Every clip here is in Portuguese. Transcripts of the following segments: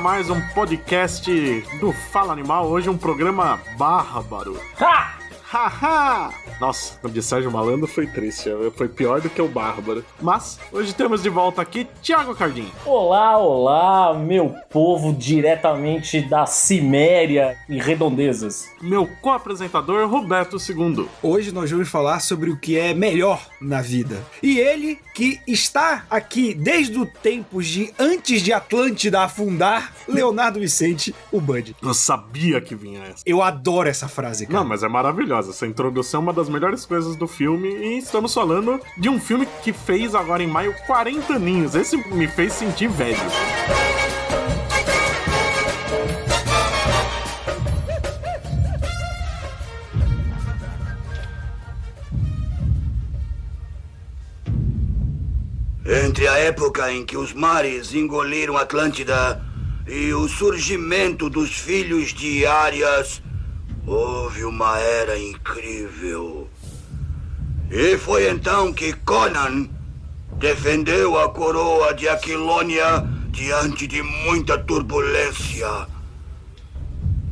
Mais um podcast do Fala Animal. Hoje um programa bárbaro. Ha! Haha! Nossa, o de Sérgio Malandro foi triste, foi pior do que o Bárbaro. Mas, hoje temos de volta aqui Thiago Cardim. Olá, olá, meu povo diretamente da Ciméria e redondezas. Meu co-apresentador Roberto II. Hoje nós vamos falar sobre o que é melhor na vida. E ele, que está aqui desde o tempos de antes de Atlântida afundar, Leonardo Vicente, o Bud. Eu sabia que vinha essa. Eu adoro essa frase, cara. Não, mas é maravilhosa. Essa introdução é uma das melhores coisas do filme. E estamos falando de um filme que fez agora em maio 40 aninhos. Esse me fez sentir velho. Entre a época em que os mares engoliram Atlântida e o surgimento dos filhos de Arias, houve uma era incrível. E foi então que Conan defendeu a coroa de Aquilônia diante de muita turbulência.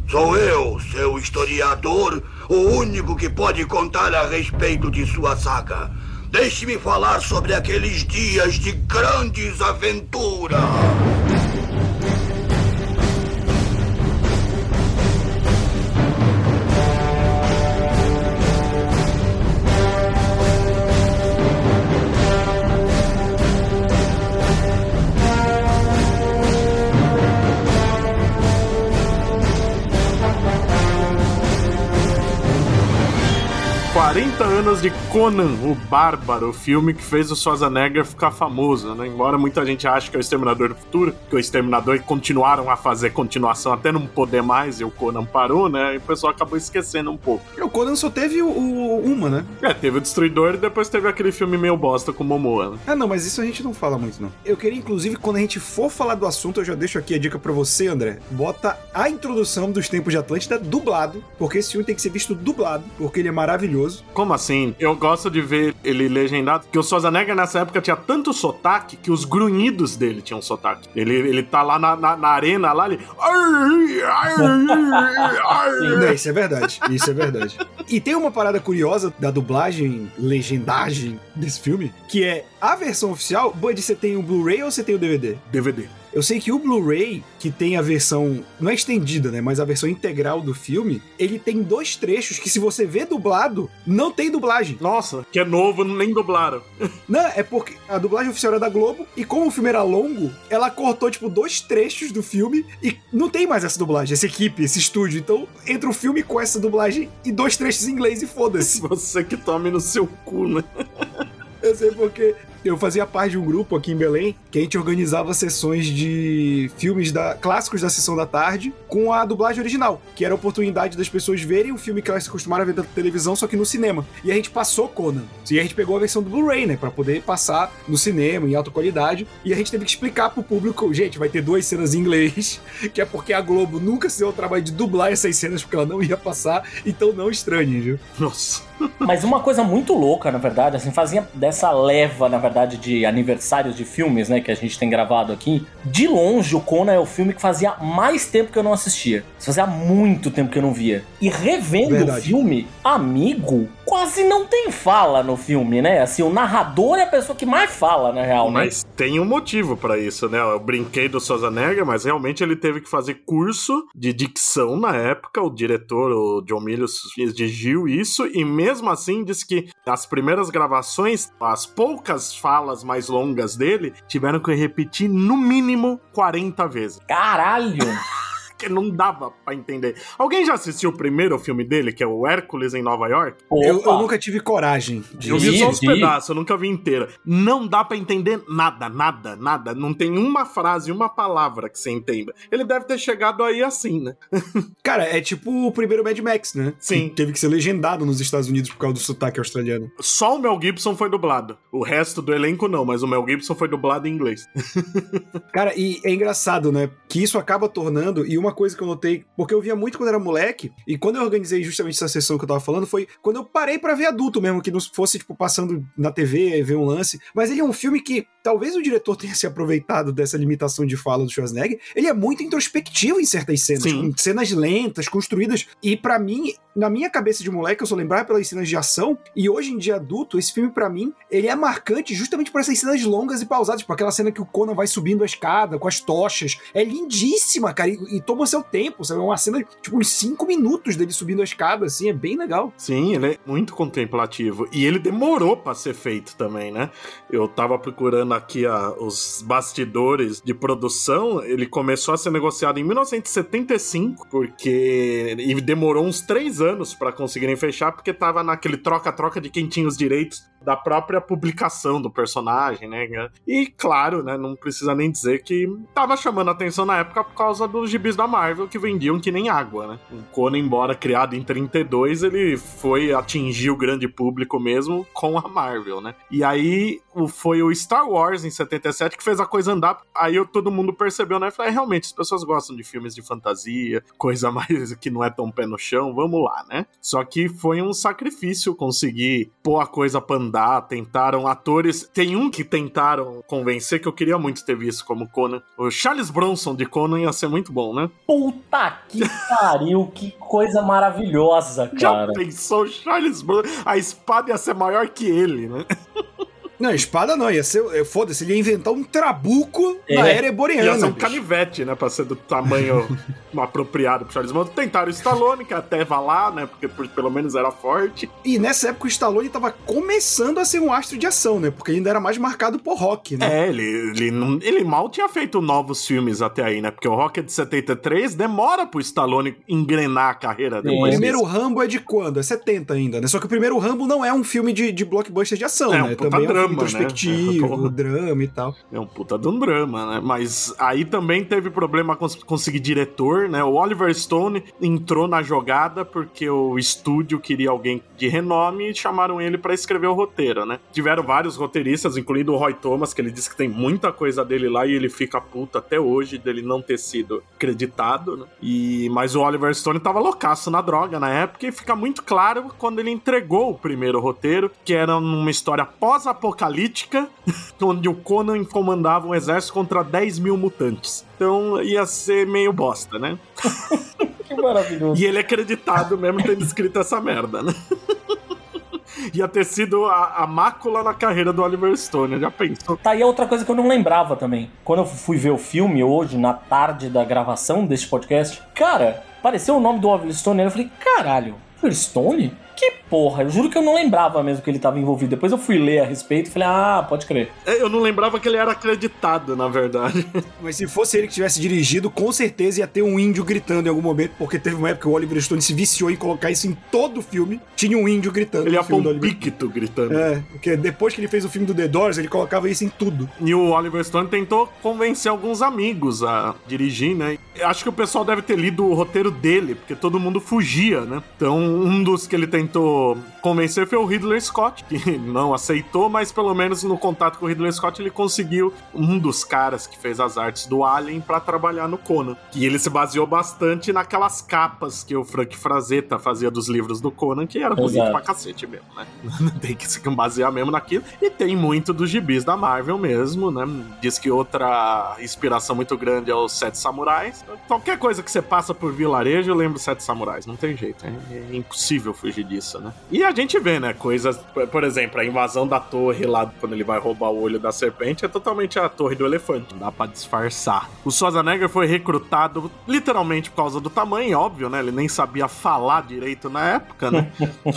Sou eu, seu historiador, o único que pode contar a respeito de sua saga. Deixe-me falar sobre aqueles dias de grandes aventuras. 40 anos de Conan, o Bárbaro, o filme que fez o Schwarzenegger ficar famoso, né? Embora muita gente ache que é o Exterminador do Futuro, que o Exterminador continuaram a fazer continuação até não poder mais e o Conan parou, né? E o pessoal acabou esquecendo um pouco. E o Conan só teve o, o- uma, né? É, teve o Destruidor e depois teve aquele filme meio bosta com o Momoa, né? Ah, não, mas isso a gente não fala muito, não. Eu queria, inclusive, quando a gente for falar do assunto, eu já deixo aqui a dica pra você, André. Bota a introdução dos Tempos de Atlântida dublado, porque esse filme tem que ser visto dublado, porque ele é maravilhoso. Como assim? Eu gosto de ver ele legendado, que o Schwarzenegger nessa época tinha tanto sotaque que os grunhidos dele tinham sotaque. Ele, ele tá lá na, na, na arena, lá, ele... Isso é verdade. Isso é verdade. E tem uma parada curiosa da dublagem, legendagem desse filme, que é a versão oficial. Bud, você tem o Blu-ray ou você tem o DVD? DVD. Eu sei que o Blu-ray, que tem a versão, não é estendida, né, mas a versão integral do filme, ele tem dois trechos que se você vê dublado, não tem dublagem. Nossa, que é novo, nem dublaram. Não, é porque a dublagem oficial era da Globo e como o filme era longo, ela cortou tipo dois trechos do filme e não tem mais essa dublagem, essa equipe, esse estúdio. Então, entra o filme com essa dublagem e dois trechos em inglês e foda-se. Você que tome no seu cu, né? Eu sei porque eu fazia parte de um grupo aqui em Belém que a gente organizava sessões de filmes da, clássicos da sessão da tarde com a dublagem original, que era a oportunidade das pessoas verem um filme que elas se acostumaram a ver da televisão, só que no cinema. E a gente passou Conan. E a gente pegou a versão do Blu-ray, né, pra poder passar no cinema em alta qualidade. E a gente teve que explicar pro público, gente, vai ter duas cenas em inglês, que é porque a Globo nunca se deu o trabalho de dublar essas cenas porque ela não ia passar, então não estranhem, viu? Nossa. Mas uma coisa muito louca, na verdade, assim, fazia dessa leva, na verdade, de aniversários de filmes, né, que a gente tem gravado aqui. De longe, o Conan é o filme que fazia mais tempo que eu não assistia. Fazia muito tempo que eu não via. E revendo o Verdade. filme, amigo, quase não tem fala no filme, né? Assim, o narrador é a pessoa que mais fala, na real, né? Mas tem um motivo pra isso, né? Eu brinquei do Schwarzenegger, mas realmente ele teve que fazer curso de dicção na época. O diretor, o John Milius, exigiu isso e mesmo assim disse que as primeiras gravações, as poucas falas mais longas dele, tiveram que repetir no mínimo 40 vezes. Caralho! Que não dava pra entender. Alguém já assistiu o primeiro filme dele, que é o Hércules em Nova York? Eu, eu nunca tive coragem de. Eu vi só os vi. pedaços, eu nunca vi inteira. Não dá pra entender nada, nada, nada. Não tem uma frase, uma palavra que você entenda. Ele deve ter chegado aí assim, né? Cara, é tipo o primeiro Mad Max, né? Sim. Que teve que ser legendado nos Estados Unidos por causa do sotaque australiano. Só o Mel Gibson foi dublado. O resto do elenco não, mas o Mel Gibson foi dublado em inglês. Cara, e é engraçado, né? Que isso acaba tornando, e uma coisa que eu notei, porque eu via muito quando era moleque, e quando eu organizei justamente essa sessão que eu tava falando, foi quando eu parei pra ver adulto mesmo, que não fosse, tipo, passando na TV, ver um lance. Mas ele é um filme que talvez o diretor tenha se aproveitado dessa limitação de fala do Schwarzenegger. Ele é muito introspectivo em certas cenas, Sim. com cenas lentas, construídas. E pra mim, na minha cabeça de moleque, eu só lembrava pelas cenas de ação. E hoje em dia adulto, esse filme pra mim, ele é marcante justamente por essas cenas longas e pausadas, tipo aquela cena que o Conan vai subindo a escada com as tochas. É lindíssima, cara, e, e toma seu tempo, sabe? É uma cena, tipo, uns 5 minutos dele subindo a escada, assim, é bem legal. Sim, ele é muito contemplativo. E ele demorou pra ser feito também, né? Eu tava procurando aqui a- os bastidores de produção. Ele começou a ser negociado em 1975, porque. E demorou uns três anos pra conseguirem fechar, porque tava naquele troca-troca de quem tinha os direitos da própria publicação do personagem, né? E claro, né? Não precisa nem dizer que tava chamando atenção na época por causa dos gibis da Marvel que vendiam que nem água, né? O Conan, embora criado em 32, ele foi atingir o grande público mesmo com a Marvel, né? E aí foi o Star Wars em 77 que fez a coisa andar. Aí eu- todo mundo percebeu, né? Falei, "É, realmente, as pessoas gostam de filmes de fantasia, coisa mais que não é tão pé no chão, vamos lá, né? Só que foi um sacrifício conseguir pôr a coisa pra andar. Tentaram atores. Tem um que tentaram convencer que eu queria muito ter visto como Conan. O Charles Bronson de Conan ia ser muito bom, né? Puta que pariu, que coisa maravilhosa, Já cara. pensou o Charles Bronson? A espada ia ser maior que ele, né? Não, espada não, ia ser. Foda-se, ele ia inventar um trabuco É. na era Ia eboriana. ser um bicho. canivete, né? Pra ser do tamanho apropriado pro Charles Bronson. Tentaram o Stallone, que até vai lá, né? Porque por- pelo menos era forte. E nessa época o Stallone tava começando a ser um astro de ação, né? Porque ainda era mais marcado por rock, né? É, ele, ele, não- ele mal tinha feito novos filmes até aí, né? Porque o Rock é de 73, demora pro Stallone engrenar a carreira O depois primeiro. Rambo é de quando? É 70 ainda, né? Só que o primeiro Rambo não é um filme de, de blockbuster de ação, É um né? puta Também é um drama, né? introspectivo, Porra. drama e tal. É um puta de um drama, né? Mas aí também teve problema com conseguir diretor, né? O Oliver Stone entrou na jogada porque o estúdio queria alguém de renome e chamaram ele pra escrever o roteiro, né? Tiveram vários roteiristas, incluindo o Roy Thomas, que ele disse que tem muita coisa dele lá e ele fica puto até hoje dele não ter sido acreditado, né? E mas o Oliver Stone tava loucaço na droga na época e fica muito claro quando ele entregou o primeiro roteiro, que era uma história pós-apocalíptica, onde o Conan comandava um exército contra 10 mil mutantes. Então ia ser meio bosta, né? Que maravilhoso. E ele é acreditado mesmo tendo escrito essa merda, né? Ia ter sido a, a mácula na carreira do Oliver Stone, já pensou? Tá aí outra coisa que eu não lembrava também. Quando eu fui ver o filme hoje, na tarde da gravação desse podcast, cara, apareceu o nome do Oliver Stone e eu falei, caralho, Oliver Stone? Que porra, eu juro que eu não lembrava mesmo que ele tava envolvido. Depois eu fui ler a respeito e falei, ah, pode crer. É, Eu não lembrava que ele era acreditado, na verdade. Mas se fosse ele que tivesse dirigido, com certeza ia ter um índio gritando em algum momento, porque teve uma época que o Oliver Stone se viciou em colocar isso em todo o filme. Tinha um índio gritando. Ele do um picto gritando. É, porque depois que ele fez o filme do The Doors, ele colocava isso em tudo. E o Oliver Stone tentou convencer alguns amigos a dirigir, né? Eu Acho que o pessoal deve ter lido o roteiro dele, porque todo mundo fugia, né? Então, um dos que ele tentou muito convencer foi o Ridley Scott, que não aceitou, mas pelo menos no contato com o Ridley Scott ele conseguiu um dos caras que fez as artes do Alien pra trabalhar no Conan. E ele se baseou bastante naquelas capas que o Frank Frazetta fazia dos livros do Conan, que era bonito Exato. pra cacete mesmo, né? tem que se basear mesmo naquilo. E tem muito dos gibis da Marvel mesmo, né? Diz que outra inspiração muito grande é os Sete Samurais. Qualquer coisa que você passa por vilarejo, eu lembro Sete Samurais. Não tem jeito. É, é impossível fugir disso, né? E a gente vê, né? Coisas, por- exemplo, a invasão da torre lá, quando ele vai roubar o olho da serpente, é totalmente a torre do elefante. Não dá pra disfarçar. O Schwarzenegger foi recrutado literalmente por causa do tamanho, óbvio, né? Ele nem sabia falar direito na época, né?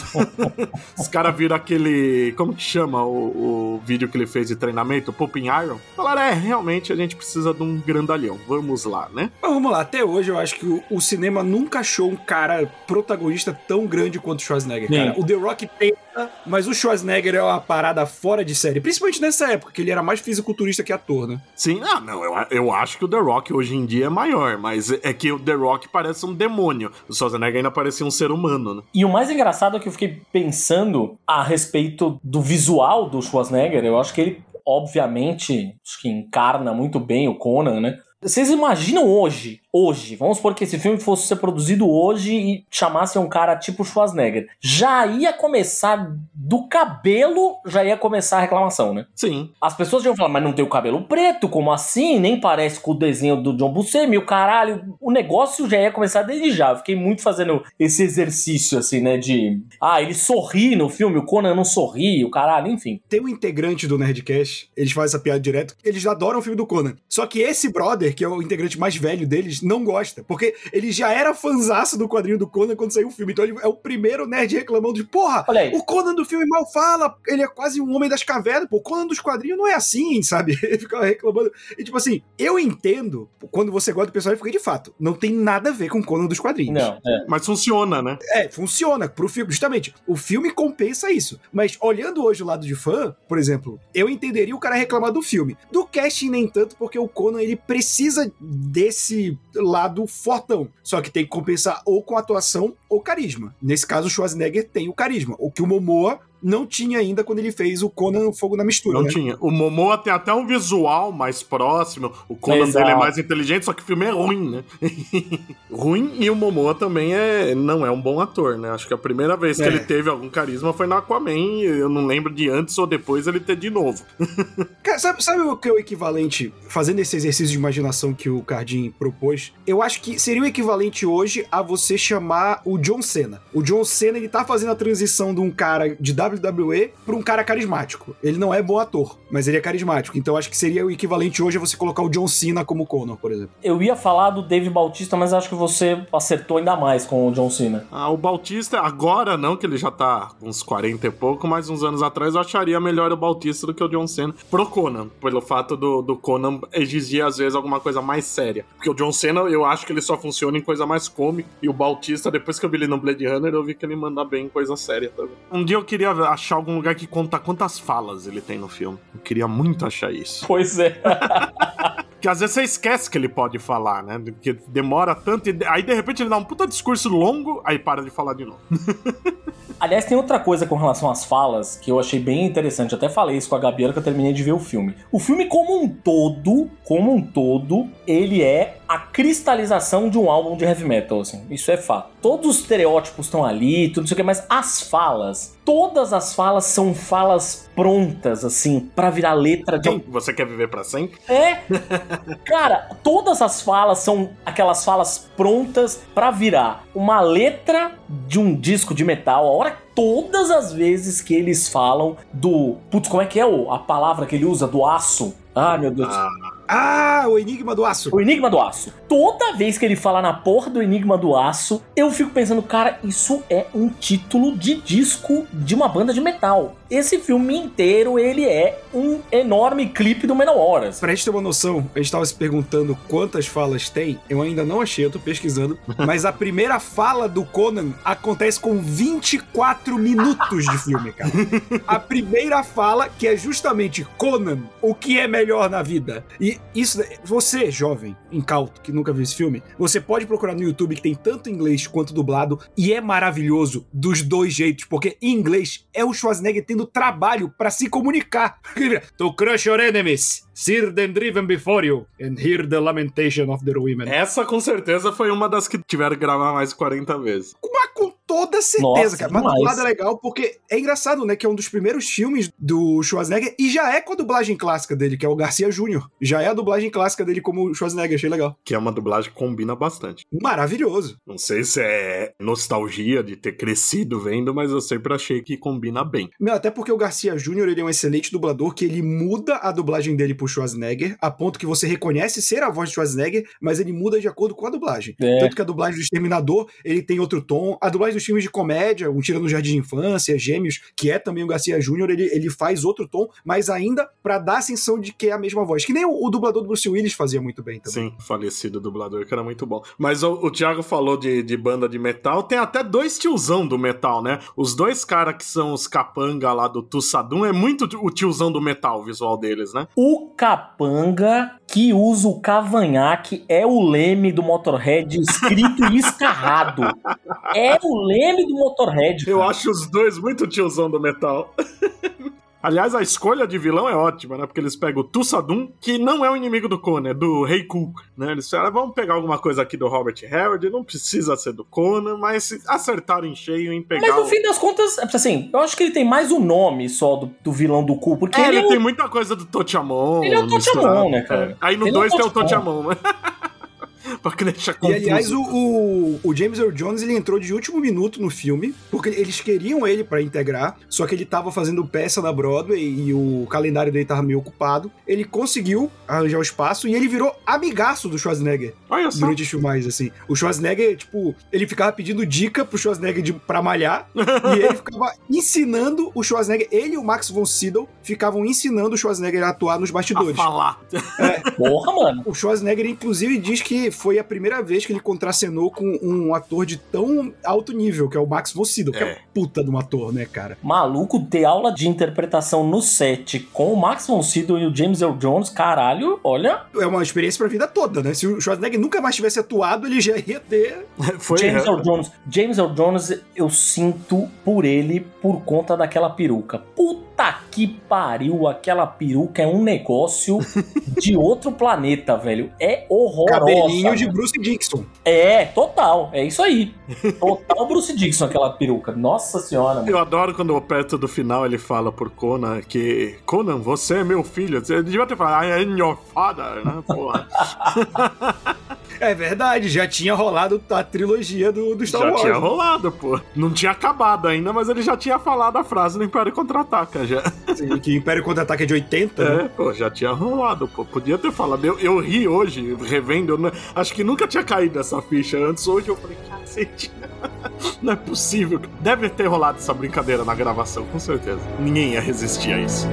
Os caras viram aquele. Como que chama o, o vídeo que ele fez de treinamento? Popping Iron? Falaram, é, realmente a gente precisa de um grandalhão. Vamos lá, né? Mas vamos lá, até hoje eu acho que o, o cinema nunca achou um cara protagonista tão grande quanto o Schwarzenegger, Sim. cara. O The Rock tenta, mas o Schwarzenegger é uma parada fora de série. Principalmente nessa época, que ele era mais fisiculturista que ator, né? Sim, ah, não, eu, eu acho que o The Rock hoje em dia é maior, mas é que o The Rock parece um demônio. O Schwarzenegger ainda parecia um ser humano, né? E o mais engraçado é que eu fiquei pensando a respeito do visual do Schwarzenegger. Eu acho que ele, obviamente, acho que encarna muito bem o Conan, né? Vocês imaginam hoje hoje, vamos supor que esse filme fosse ser produzido hoje e chamasse um cara tipo Schwarzenegger, já ia começar do cabelo, já ia começar a reclamação, né? Sim. As pessoas iam falar, mas não tem o cabelo preto, como assim? Nem parece com o desenho do John Buscemi, o caralho. O negócio já ia começar desde já. Eu fiquei muito fazendo esse exercício, assim, né, de... Ah, ele sorri no filme, o Conan não sorri, o caralho, enfim. Tem um integrante do Nerdcast, eles fazem essa piada direto, eles adoram o filme do Conan. Só que esse brother, que é o integrante mais velho deles, não gosta. Porque ele já era fanzaço do quadrinho do Conan quando saiu o filme. Então ele é o primeiro nerd reclamando de, porra, o Conan do filme mal fala, ele é quase um homem das cavernas, pô, o Conan dos quadrinhos não é assim, sabe? Ele ficava reclamando. E tipo assim, eu entendo, quando você gosta do personagem, porque de fato, não tem nada a ver com o Conan dos quadrinhos. Não, é. Mas funciona, né? É, funciona pro filme. Justamente, o filme compensa isso. Mas olhando hoje o lado de fã, por exemplo, eu entenderia o cara reclamar do filme. Do casting, nem tanto, porque o Conan ele precisa desse lado fortão. Só que tem que compensar ou com atuação ou carisma. Nesse caso, o Schwarzenegger tem o carisma. O que o Momoa não tinha ainda quando ele fez o Conan Fogo na Mistura. Não né? tinha. O Momoa tem até um visual mais próximo. O Conan Exato. dele é mais inteligente, só que o filme é ruim, né? ruim e o Momoa também é não é um bom ator, né? Acho que a primeira vez que É. ele teve algum carisma foi no Aquaman. e Eu não lembro de antes ou depois ele ter de novo. Cara, sabe, sabe o que é o equivalente, fazendo esse exercício de imaginação que o Cardim propôs? Eu acho que seria o equivalente hoje a você chamar o John Cena. O John Cena, ele tá fazendo a transição de um cara de WWE pra um cara carismático. Ele não é bom ator, mas ele é carismático. Então acho que seria o equivalente hoje a você colocar o John Cena como Connor, por exemplo. Eu ia falar do Dave Bautista, mas acho que você acertou ainda mais com o John Cena. Ah, o Bautista, agora não, que ele já tá uns 40 e pouco, mas uns anos atrás eu acharia melhor o Bautista do que o John Cena pro Conan, pelo fato do, do Conan exigir às vezes alguma coisa mais séria. Porque o John Cena eu acho que ele só funciona em coisa mais cômica, e o Bautista, depois que eu vi ele no Blade Runner, eu vi que ele manda bem em coisa séria também. Um dia eu queria achar algum lugar que conta quantas falas ele tem no filme. Eu queria muito achar isso. Pois é. Porque às vezes você esquece que ele pode falar, né? Porque demora tanto, e aí de repente ele dá um puta discurso longo, aí para de falar de novo. Aliás, tem outra coisa com relação às falas que eu achei bem interessante. Até falei isso com a Gabi hora que eu terminei de ver o filme. O filme, como um todo, como um todo, ele é a cristalização de um álbum de heavy metal, assim. Isso é fato. Todos os estereótipos estão ali, tudo isso aqui, mas as falas, todas as falas são falas prontas, assim, pra virar letra de Quem? Você quer viver pra sempre? é. Cara, todas as falas são aquelas falas prontas pra virar uma letra de um disco de metal. A hora todas as vezes que eles falam do, putz, como é que é a palavra que ele usa do aço? Ah, meu Deus. Ah, Ah, o Enigma do Aço. O Enigma do Aço. Toda vez que ele fala na porra do Enigma do Aço, eu fico pensando, cara, isso é um título de disco de uma banda de metal. Esse filme inteiro, ele é um enorme clipe do Menor assim. Pra gente ter uma noção, a gente tava se perguntando quantas falas tem. Eu ainda não achei, eu tô pesquisando. mas a primeira fala do Conan acontece com 24 minutos de filme, cara. A primeira fala, que é justamente Conan, o que é melhor na vida. E isso, você, jovem, incauto, que nunca viu esse filme, você pode procurar no YouTube que tem tanto inglês quanto dublado, e é maravilhoso dos dois jeitos, porque em inglês é o Schwarzenegger tendo trabalho pra se comunicar. To crush your enemies, see them driven before you, and hear the lamentation of their women. essa com certeza foi uma das que tiveram que gravar mais de 40 vezes. Mas com toda certeza, Nossa, cara. Mas demais. dublado é legal porque é engraçado, né? Que é um dos primeiros filmes do Schwarzenegger e já é com a dublagem clássica dele, que é o Garcia Júnior. Já é a dublagem clássica dele como Schwarzenegger, achei legal. Que é uma dublagem que combina bastante. Maravilhoso. Não sei se é nostalgia de ter crescido vendo, mas eu sempre achei que combina bem. Meu, até porque o Garcia Júnior, ele é um excelente dublador, que ele muda a dublagem dele pro Schwarzenegger, a ponto que você reconhece ser a voz de Schwarzenegger, mas ele muda de acordo com a dublagem. É. Tanto que a dublagem do Exterminador, ele tem outro tom. A dublagem dos filmes de comédia, Um Tira no Jardim de Infância, Gêmeos, que é também o Garcia Júnior, ele, ele faz outro tom, mas ainda pra dar a sensação de que é a mesma voz. Que nem o, o dublador do Bruce Willis fazia muito bem também. Sim, falecido dublador, que era muito bom. Mas o, o Thiago falou de, de banda de metal, tem até dois tiozão do metal, né? Os dois caras que são os capanga lá do Tussadum, é muito o tiozão do metal o visual deles, né? O capanga que usa o cavanhaque é o leme do Motorhead escrito e escarrado. É o leme do Motorhead. Eu cara. acho os dois muito tiozão do metal. Aliás, a escolha de vilão é ótima, né? Porque eles pegam o Tussadum, que não é o inimigo do Conan, é do Rei Ku, né? Eles falaram, vamos pegar alguma coisa aqui do Robert Harrod, não precisa ser do Conan, mas acertaram em cheio em pegar Mas no o... fim das contas, assim, eu acho que ele tem mais o nome só do, do vilão do cu, porque É, ele, ele é tem o... muita coisa do Totiamon. Ele é o misturado. né, cara? É. Aí no Ele é o 2 tem o. Totiamon, né? pra que deixar E confuso. aliás, o, o, o James Earl Jones ele entrou de último minuto no filme, porque eles queriam ele pra integrar, só que ele tava fazendo peça na Broadway e o calendário dele tava meio ocupado. Ele conseguiu arranjar o espaço e ele virou amigaço do Schwarzenegger Olha só. durante filmagens, assim. O Schwarzenegger, tipo, ele ficava pedindo dica pro Schwarzenegger de, pra malhar e ele ficava ensinando o Schwarzenegger, ele e o Max von Sydow ficavam ensinando o Schwarzenegger a atuar nos A bastidores. falar. Porra, mano. O Schwarzenegger, inclusive, diz que foi a primeira vez que ele contracenou com um ator de tão alto nível, que é o Max von Sydow, que é É. puta de um ator, né, cara? Maluco, ter aula de interpretação no set com o Max von Sydow e o James Earl Jones, caralho, olha, É uma experiência pra vida toda, né? Se o Schwarzenegger nunca mais tivesse atuado, ele já ia ter... Foi. James é. Earl Jones. James Earl Jones, eu sinto por ele por conta daquela peruca. Puta que pariu, aquela peruca é um negócio de outro planeta, velho. É horrorosa. Cabelinho de. Bruce Dixon. É, total. É isso aí. Total Bruce Dixon, aquela peruca. Nossa senhora, mano. Eu adoro quando perto do final ele fala por Conan que Conan, você é meu filho. Você devia ter falado, I am your father, né? Porra. É verdade, já tinha rolado a trilogia do, do Star já Wars. tinha rolado, pô. Não tinha acabado ainda, mas ele já tinha falado a frase no Império Contra-Ataca já. Sim, que Império Contra-Ataque é de 80, né? É, pô, já tinha rolado, pô. Podia ter falado. Eu, eu ri hoje, revendo. não- acho que nunca tinha caído essa ficha antes. Hoje eu falei, cacete. Não é possível. Deve ter rolado essa brincadeira na gravação, com certeza. Ninguém ia resistir a isso.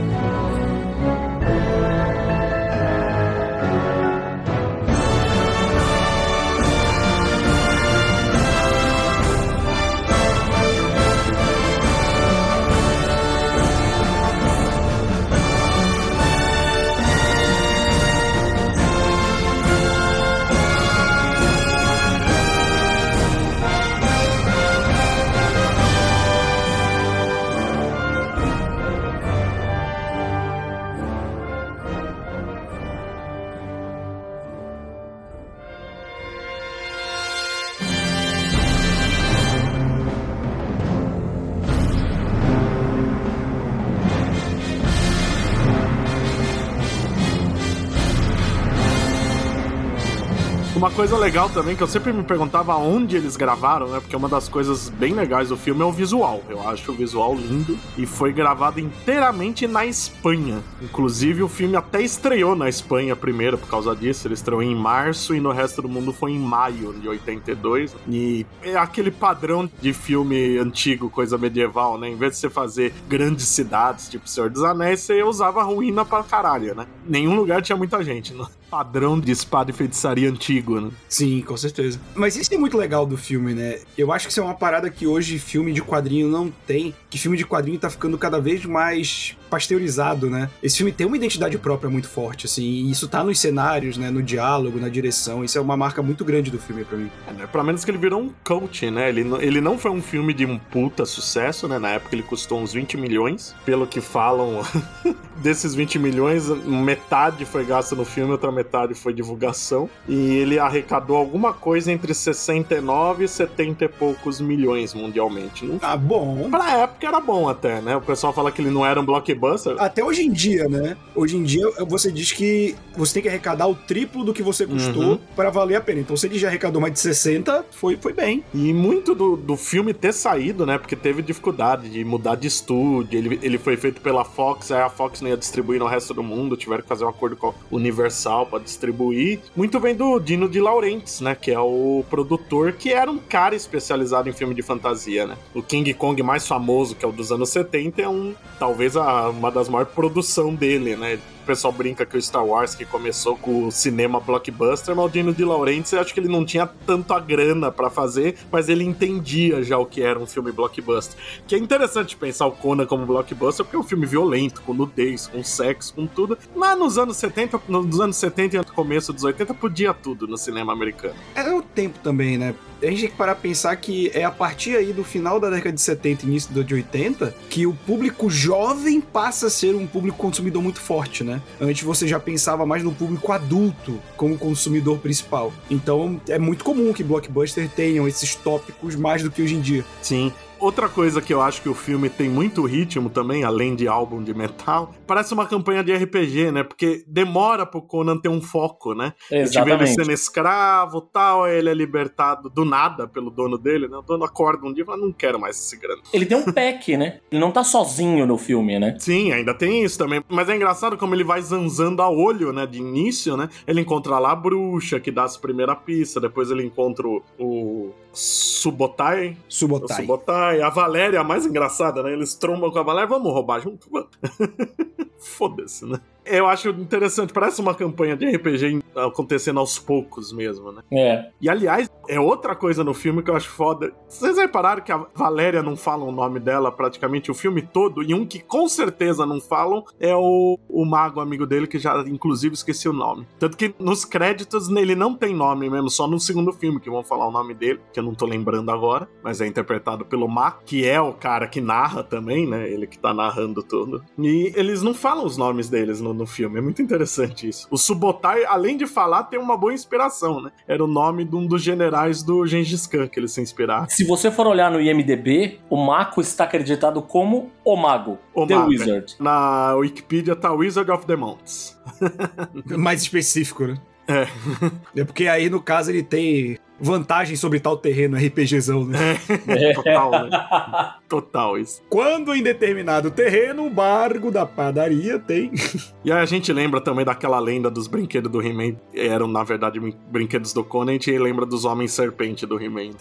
Uma coisa legal também, que eu sempre me perguntava onde eles gravaram, né? Porque uma das coisas bem legais do filme é o visual. Eu acho o visual lindo. E foi gravado inteiramente na Espanha. Inclusive, o filme até estreou na Espanha primeiro por causa disso. Ele estreou em março e no resto do mundo foi em maio de 82. E é aquele padrão de filme antigo, coisa medieval, né? Em vez de você fazer grandes cidades, tipo Senhor dos Anéis, você usava ruína pra caralho, né? Nenhum lugar tinha muita gente. Né? Padrão de espada e feitiçaria antigo, né? Sim, com certeza. Mas isso é muito legal do filme, né? Eu acho que isso é uma parada que hoje filme de quadrinho não tem. Que filme de quadrinho tá ficando cada vez mais pasteurizado, né? Esse filme tem uma identidade própria muito forte, assim. E isso tá nos cenários, né? No diálogo, na direção. Isso é uma marca muito grande do filme pra mim. É, né? Pelo menos que ele virou um cult, né? Ele, não- ele não foi um filme de um puta sucesso, né? Na época ele custou uns 20 milhões. Pelo que falam, desses 20 milhões, metade foi gasto no filme, outra metade foi divulgação. E ele arrecadou alguma coisa entre 69 e 70 e poucos milhões mundialmente. Não... Ah, bom. Pra época era bom até, né? O pessoal fala que ele não era um blockbuster. Até hoje em dia, né? Hoje em dia você diz que você tem que arrecadar o triplo do que você custou Uhum. pra valer a pena. Então se ele já arrecadou mais de 60, foi, foi bem. E muito do, do filme ter saído, né? Porque teve dificuldade de mudar de estúdio. Ele, ele foi feito pela Fox, aí a Fox não ia distribuir no resto do mundo. Tiveram que fazer um acordo com a Universal pra distribuir. Muito vem do Dino de Laurentiis, né? Que é o produtor que era um cara especializado em filme de fantasia, né? O King Kong mais famoso, que é o dos anos 70, é um talvez a- uma das maiores produção dele, né? Pessoal brinca que o Star Wars que começou com o cinema blockbuster, mas o Dino de Laurentiis, eu acho que ele não tinha tanto a grana pra fazer, mas ele entendia já o que era um filme blockbuster. Que é interessante pensar o Conan como blockbuster, porque é um filme violento, com nudez, com sexo, com tudo. Mas nos anos 70, nos anos 70 e no começo dos 80, podia tudo no cinema americano. É o tempo também, né? A gente tem que parar a pensar que é a partir aí do final da década de 70 início da de 80 que o público jovem passa a ser um público consumidor muito forte, né? Antes você já pensava mais no público adulto como consumidor principal. Então é muito comum que blockbuster tenham esses tópicos mais do que hoje em dia. Sim. Outra coisa que eu acho que o filme tem muito ritmo também, além de álbum de metal, parece uma campanha de RPG, né? Porque demora pro Conan ter um foco, né? A gente vê ele Exatamente. sendo escravo tal, aí ele é libertado do nada pelo dono dele, né? O dono acorda um dia e fala, não quero mais esse grana. Ele tem um pack, né? Ele não tá sozinho no filme, né? Sim, ainda tem isso também. Mas é engraçado como ele vai zanzando a olho, né? De início, né? Ele encontra lá a bruxa, que dá as primeiras pistas. Depois ele encontra o, o Subotai. Subotai. Subotai. A Valéria, a mais engraçada, né? Eles trombam com a Valéria. Vamos roubar junto? Foda-se, né? Eu acho interessante. Parece uma campanha de RPG acontecendo aos poucos mesmo, né? É. E aliás, é outra coisa no filme que eu acho foda. Vocês repararam que a Valéria não fala o nome dela praticamente o filme todo? E um que com certeza não falam é o, o mago amigo dele, que já inclusive esqueci o nome. Tanto que nos créditos ele não tem nome mesmo, só no segundo filme que vão falar o nome dele, que eu não tô lembrando agora, mas é interpretado pelo Mac, que é o cara que narra também, né? Ele que tá narrando tudo. E eles não falam os nomes deles no, no filme, é muito interessante isso. O Subotai, além de falar, tem uma boa inspiração, né? Era o nome de um dos generais do Gengis Khan que eles se inspiraram. Se você for olhar no IMDB, o Mako está acreditado como o Mago, O The Mago, Wizard. Na Wikipedia tá Wizard of the Mountains. Mais específico, né? É. É porque aí, no caso, ele tem vantagem sobre tal terreno RPGzão, né? Total, né? Total isso. Quando em determinado terreno, o bargo da padaria tem. E aí a gente lembra também daquela lenda dos brinquedos do He-Man. Eram, na verdade, brinquedos do Conan. A gente lembra dos Homens Serpente do He-Man.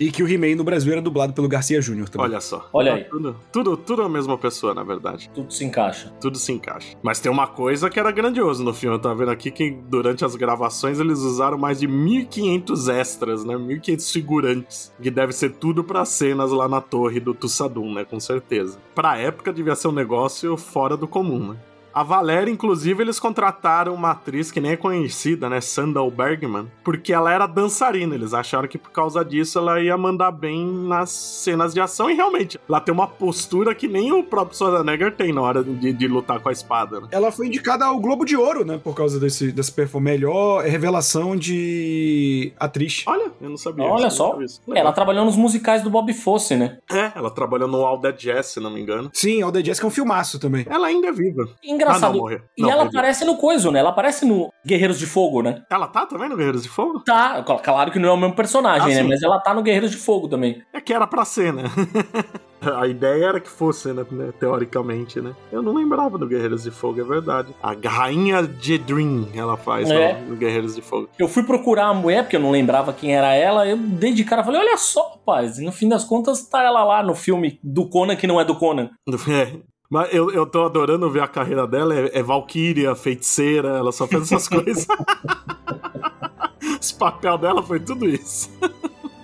e que o He-Man no Brasil era dublado pelo Garcia Júnior também. Olha só. Olha aí. Tudo, tudo, tudo a mesma pessoa, na verdade. Tudo se encaixa. Tudo se encaixa. Mas tem uma coisa que era grandioso no filme. Eu tava vendo aqui que durante as gravações eles usaram mais de 1.500 extras, né? 1.500 figurantes. Que deve ser tudo pra cenas lá na torre do Tussadum, né? Com certeza. Pra época devia ser um negócio fora do comum, né? A Valéria, inclusive, eles contrataram uma atriz que nem é conhecida, né? Sandal Bergman, porque ela era dançarina. Eles acharam que por causa disso ela ia mandar bem nas cenas de ação. E realmente, ela tem uma postura que nem o próprio Schwarzenegger tem na hora de, de lutar com a espada, né? Ela foi indicada ao Globo de Ouro, né? Por causa desse, dessa performance. Melhor revelação de atriz. Olha, eu não sabia. Olha não só. sabia. Ela trabalhou nos musicais do Bob Fosse, né? É, ela trabalhou no All That Jazz, se não me engano. Sim, Alda Jessica é um filmaço também. Ela ainda é viva. Engraçado. Ah, não, morreu. E Não, ela perdeu. aparece no Coiso, né? Ela aparece no Guerreiros de Fogo, né? Ela tá também no Guerreiros de Fogo? Tá, claro que não é o mesmo personagem, Ah, né? sim. Mas ela tá no Guerreiros de Fogo também. É que era pra ser, né? A ideia era que fosse, né? Teoricamente, né? Eu não lembrava do Guerreiros de Fogo, é verdade. A Rainha Jedrin, ela faz É. no, no Guerreiros de Fogo. Eu fui procurar a mulher, porque eu não lembrava quem era ela. Eu dei de cara falei: olha só, rapaz. E no fim das contas, tá ela lá no filme do Conan, que não é do Conan. É. Mas eu, eu tô adorando ver a carreira dela. É, é Valkyria, feiticeira, ela só fez essas coisas. Esse papel dela foi tudo isso.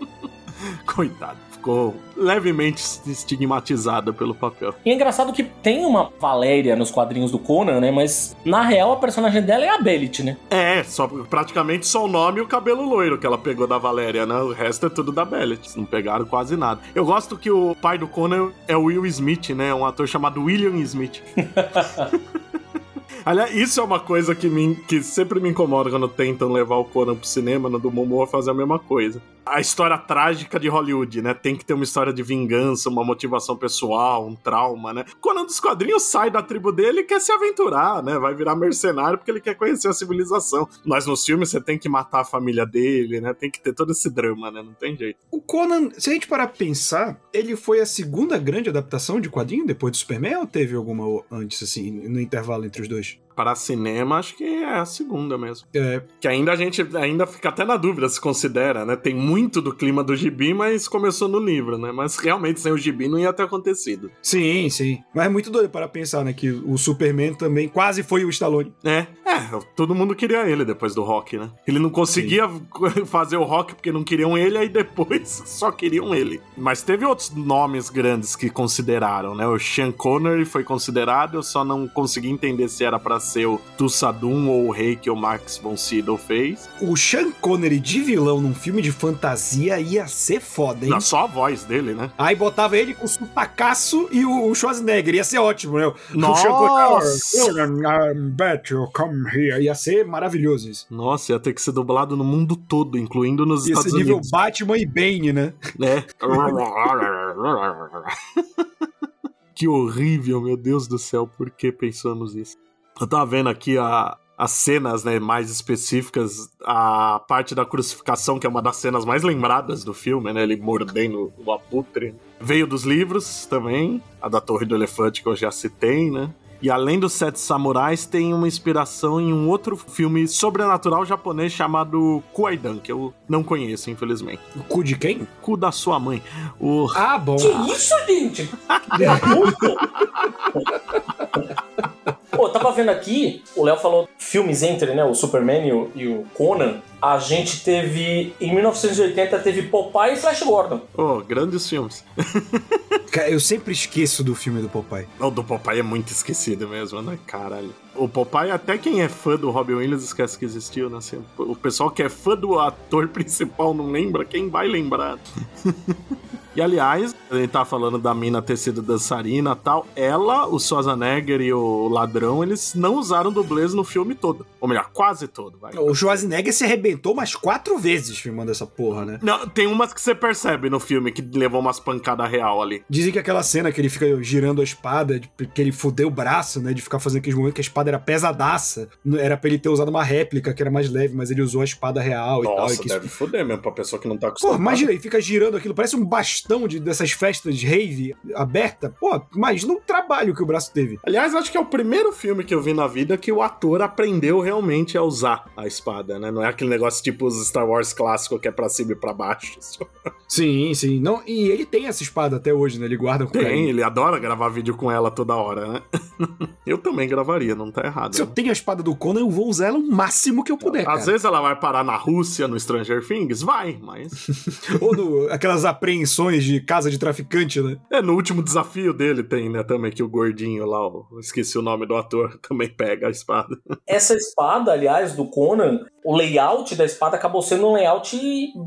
Coitado. Ficou levemente estigmatizada pelo papel. E é engraçado que tem uma Valéria nos quadrinhos do Conan, né? Mas na real a personagem dela é a Belit, né? É, só, praticamente só o nome e o cabelo loiro que ela pegou da Valéria, né? O resto é tudo da Bellet. Não pegaram quase nada. Eu gosto que o pai do Conan é o Will Smith, né? Um ator chamado William Smith. Aliás, isso é uma coisa que, me, que sempre me incomoda quando tentam levar o Conan pro cinema, no do Momoa fazer a mesma coisa. A história trágica de Hollywood, né? Tem que ter uma história de vingança, uma motivação pessoal, um trauma, né? Conan dos quadrinhos sai da tribo dele e quer se aventurar, né? Vai virar mercenário porque ele quer conhecer a civilização. Mas nos filmes você tem que matar a família dele, né? Tem que ter todo esse drama, né? Não tem jeito. O Conan, se a gente parar pra pensar, ele foi a segunda grande adaptação de quadrinho depois do Superman ou teve alguma antes, assim, no intervalo entre os dois? Para cinema, acho que é a segunda mesmo. É, Que ainda a gente ainda fica até na dúvida se considera, né? Tem muito do clima do gibi, mas começou no livro, né? Mas realmente sem o gibi não ia ter acontecido. sim, sim. Mas é muito doido para pensar, né? Que o Superman também quase foi o Stallone. É, é todo mundo queria ele depois do rock, né? Ele não conseguia fazer o rock porque não queriam ele, aí depois só queriam ele. Mas teve outros nomes grandes que consideraram, né? O Sean Connery foi considerado, eu só não consegui entender se era para ser o Tussadum ou o rei que o Max von Sydow fez. O Sean Connery de vilão num filme de fantasia ia ser foda, hein? Não, só a voz dele, né? Aí botava ele com o sotacaço e o Schwarzenegger, ia ser ótimo, né? Nossa! O Connery, bet you come here. Ia ser maravilhoso isso. Nossa, ia ter que ser dublado no mundo todo, incluindo nos Ia Estados ser nível Unidos. Batman e Bane, né? né? que horrível, meu Deus do céu, por que pensamos isso? Eu tava vendo aqui a, as cenas né, mais específicas, a parte da crucificação, que é uma das cenas mais lembradas do filme, né? Ele mordendo o abutre. Veio dos livros também, a da Torre do Elefante que eu já citei, né? E além dos Sete Samurais, tem uma inspiração em um outro filme sobrenatural japonês chamado Kuaidan, que eu não conheço, infelizmente. O cu de quem? Cu da sua mãe. O Ah, bom. Que isso, gente? Pô, eu tava vendo aqui, o Léo falou filmes entre, né? O Superman e o, e o Conan. A gente teve. Em 1980 teve Popeye e Flash Gordon. Oh, grandes filmes. Cara, eu sempre esqueço do filme do Popeye. O do Popeye é muito esquecido mesmo, né? Caralho. O Popeye, até quem é fã do Robin Williams esquece que existiu, né? Assim, o pessoal que é fã do ator principal não lembra, quem vai lembrar? E aliás, a gente tá falando da mina ter sido dançarina e tal. Ela, o Schwarzenegger e o ladrão, eles não usaram dublês no filme todo. Ou melhor, quase todo, vai. O Schwarzenegger se arrebentou umas quatro vezes filmando essa porra, né? Não, tem umas que você percebe no filme que levou umas pancadas real ali. Dizem que aquela cena que ele fica girando a espada, que ele fudeu o braço, né? De ficar fazendo aqueles momentos que a espada era pesadaça. Era pra ele ter usado uma réplica que era mais leve, mas ele usou a espada real e tal. Nossa, deve isso... foder mesmo pra pessoa que não tá Pô, acostumada. imagina, ele fica girando aquilo, parece um bastão de, dessas festas de rave aberta. Pô, imagina o trabalho que o braço teve. Aliás, acho que é o primeiro filme que eu vi na vida que o ator aprendeu realmente a usar a espada, né? Não é aquele negócio tipo os Star Wars clássico que é pra cima e pra baixo. Sim, sim. Não, e ele tem essa espada até hoje, né? Ele guarda com Tem, carinho. ele adora gravar vídeo com ela toda hora, né? eu também gravaria, não tá errado. Se eu né? tenho a espada do Conan, eu vou usar ela o máximo que eu puder, Às cara. vezes ela vai parar na Rússia, no Stranger Things? Vai, mas. Ou no, aquelas apreensões de casa de traficante, né? É, no último desafio dele tem, né? Também que o gordinho lá, esqueci o nome do ator, também pega a espada. Essa espada, aliás, do Conan, o layout da espada acabou sendo um layout.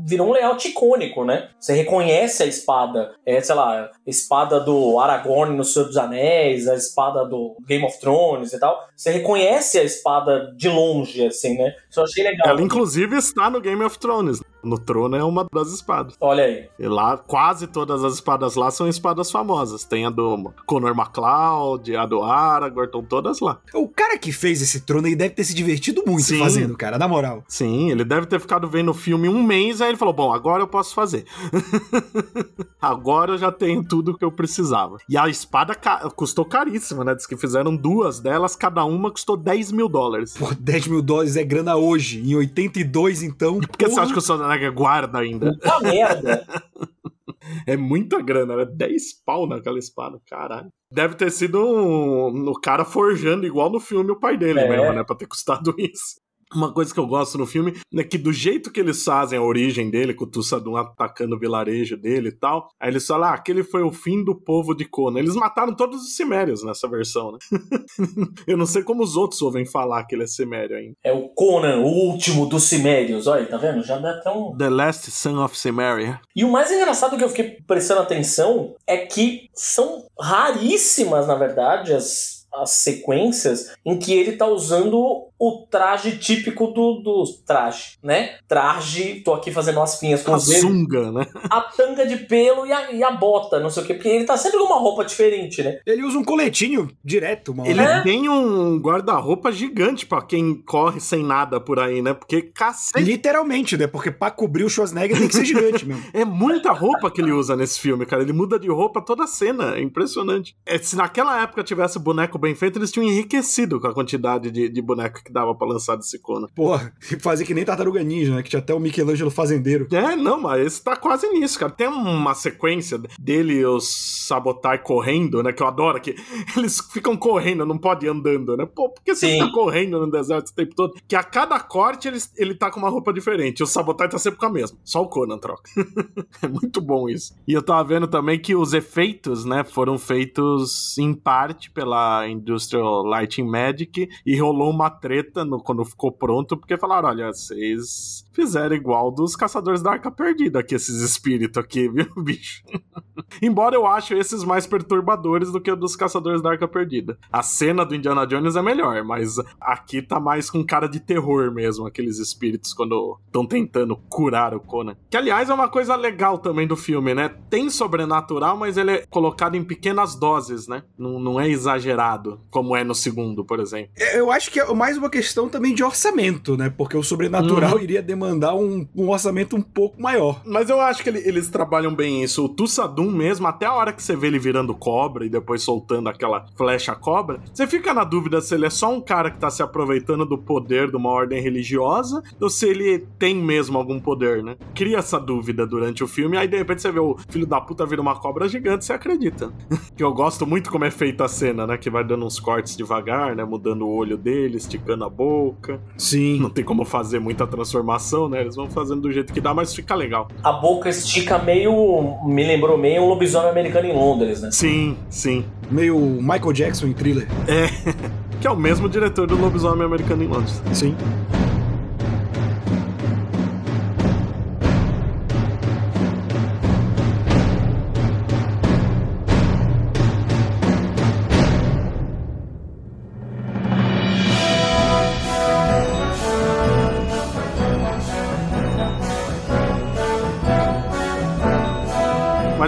virou um layout icônico, né? Você reconhece a espada. É, sei lá, espada do Aragorn no Senhor dos Anéis, a espada do Game of Thrones e tal. Você reconhece a espada de longe, assim, né? Isso eu achei legal. Ela, inclusive, está no Game of Thrones. No trono é uma das espadas. Olha aí. E lá, quase todas as espadas lá são espadas famosas. Tem a do Conor MacLeod, a do Aragorn, estão todas lá. O cara que fez esse trono aí deve ter se divertido muito Sim. fazendo, cara, na moral. Sim, ele deve ter ficado vendo o filme um mês, aí ele falou: Bom, agora eu posso fazer. agora eu já tenho tudo que eu precisava. E a espada ca- custou caríssima, né? Diz que fizeram duas delas, cada uma custou 10 mil dólares. Por 10 mil dólares é grana hoje. Em 82, então. Por que você acha que o Schwarzenegger guarda ainda? Puta merda. É muita grana, né? 10 pau naquela espada, caralho. Deve ter sido um, o cara forjando igual no filme o pai dele É. mesmo, né? Pra ter custado isso. Uma coisa que eu gosto no filme é que do jeito que eles fazem a origem dele, com o Tussadum atacando o vilarejo dele e tal, aí eles falam, ah, aquele foi o fim do povo de Conan. Eles mataram todos os Cimérios nessa versão, né? eu não sei como os outros ouvem falar que ele é Cimério ainda. É o Conan, o último dos Cimérios. Olha, tá vendo? Já dá até um. The Last Son of Cimeria. E o mais engraçado que eu fiquei prestando atenção é que são raríssimas, na verdade, as, as sequências em que ele tá usando o traje típico do, do traje, né? Traje, tô aqui fazendo umas pinhas com A os sunga, né? a tanga de pelo e a, e a bota, não sei o quê, porque ele tá sempre com uma roupa diferente, né? Ele usa um coletinho direto, mano. Ele É? tem um guarda-roupa gigante pra quem corre sem nada por aí, né? Porque cacete. Literalmente, né? Porque pra cobrir o Schwarzenegger tem que ser gigante mesmo. É muita roupa que ele usa nesse filme, cara. Ele muda de roupa toda a cena. É impressionante. É, se naquela época tivesse boneco bem feito, eles tinham enriquecido com a quantidade de, de boneco que dava pra lançar desse Conan. Porra, fazer que nem Tartaruga Ninja, né? Que tinha até o Michelangelo Fazendeiro. É, não, mas esse tá quase nisso, cara. Tem uma sequência dele e os Sabotai correndo, né? Que eu adoro, que eles ficam correndo, não pode ir andando, né? Pô, por que você Sim. fica correndo no deserto o tempo todo? Que a cada corte ele, ele tá com uma roupa diferente. O Sabotai tá sempre com a mesma. Só o Conan troca. é muito bom isso. E eu tava vendo também que os efeitos, né, foram feitos em parte pela Industrial Lighting Magic e rolou uma treta no, quando ficou pronto, porque falaram: olha, vocês fizeram igual dos Caçadores da Arca Perdida aqui, esses espíritos aqui, viu, bicho? Embora eu ache esses mais perturbadores do que o dos Caçadores da Arca Perdida. A cena do Indiana Jones é melhor, mas aqui tá mais com cara de terror mesmo, aqueles espíritos quando estão tentando curar o Conan. Que aliás é uma coisa legal também do filme, né? Tem sobrenatural, mas ele é colocado em pequenas doses, né? Não, não é exagerado, como é no segundo, por exemplo. É, Eu acho que é mais uma questão também de orçamento, né? Porque o sobrenatural Uhum. iria demandar um, um orçamento um pouco maior. Mas eu acho que ele- eles trabalham bem isso. O Tussadum mesmo, até a hora que você vê ele virando cobra e depois soltando aquela flecha cobra, você fica na dúvida se ele é só um cara que tá se aproveitando do poder de uma ordem religiosa ou se ele tem mesmo algum poder, né? Cria essa dúvida durante o filme, aí de repente você vê o filho da puta vira uma cobra gigante, você acredita. que eu gosto muito como é feita a cena, né? Que vai dando uns cortes devagar, né? Mudando o olho dele, esticando a boca. Sim. Não tem como fazer muita transformação, né? Eles vão fazendo do jeito que dá, mas fica legal. A boca estica meio. Me lembrou meio um lobisomem americano em Londres, né? Sim, sim. Meio Michael Jackson em thriller. Que é o mesmo diretor do Lobisomem Americano em Londres. Sim.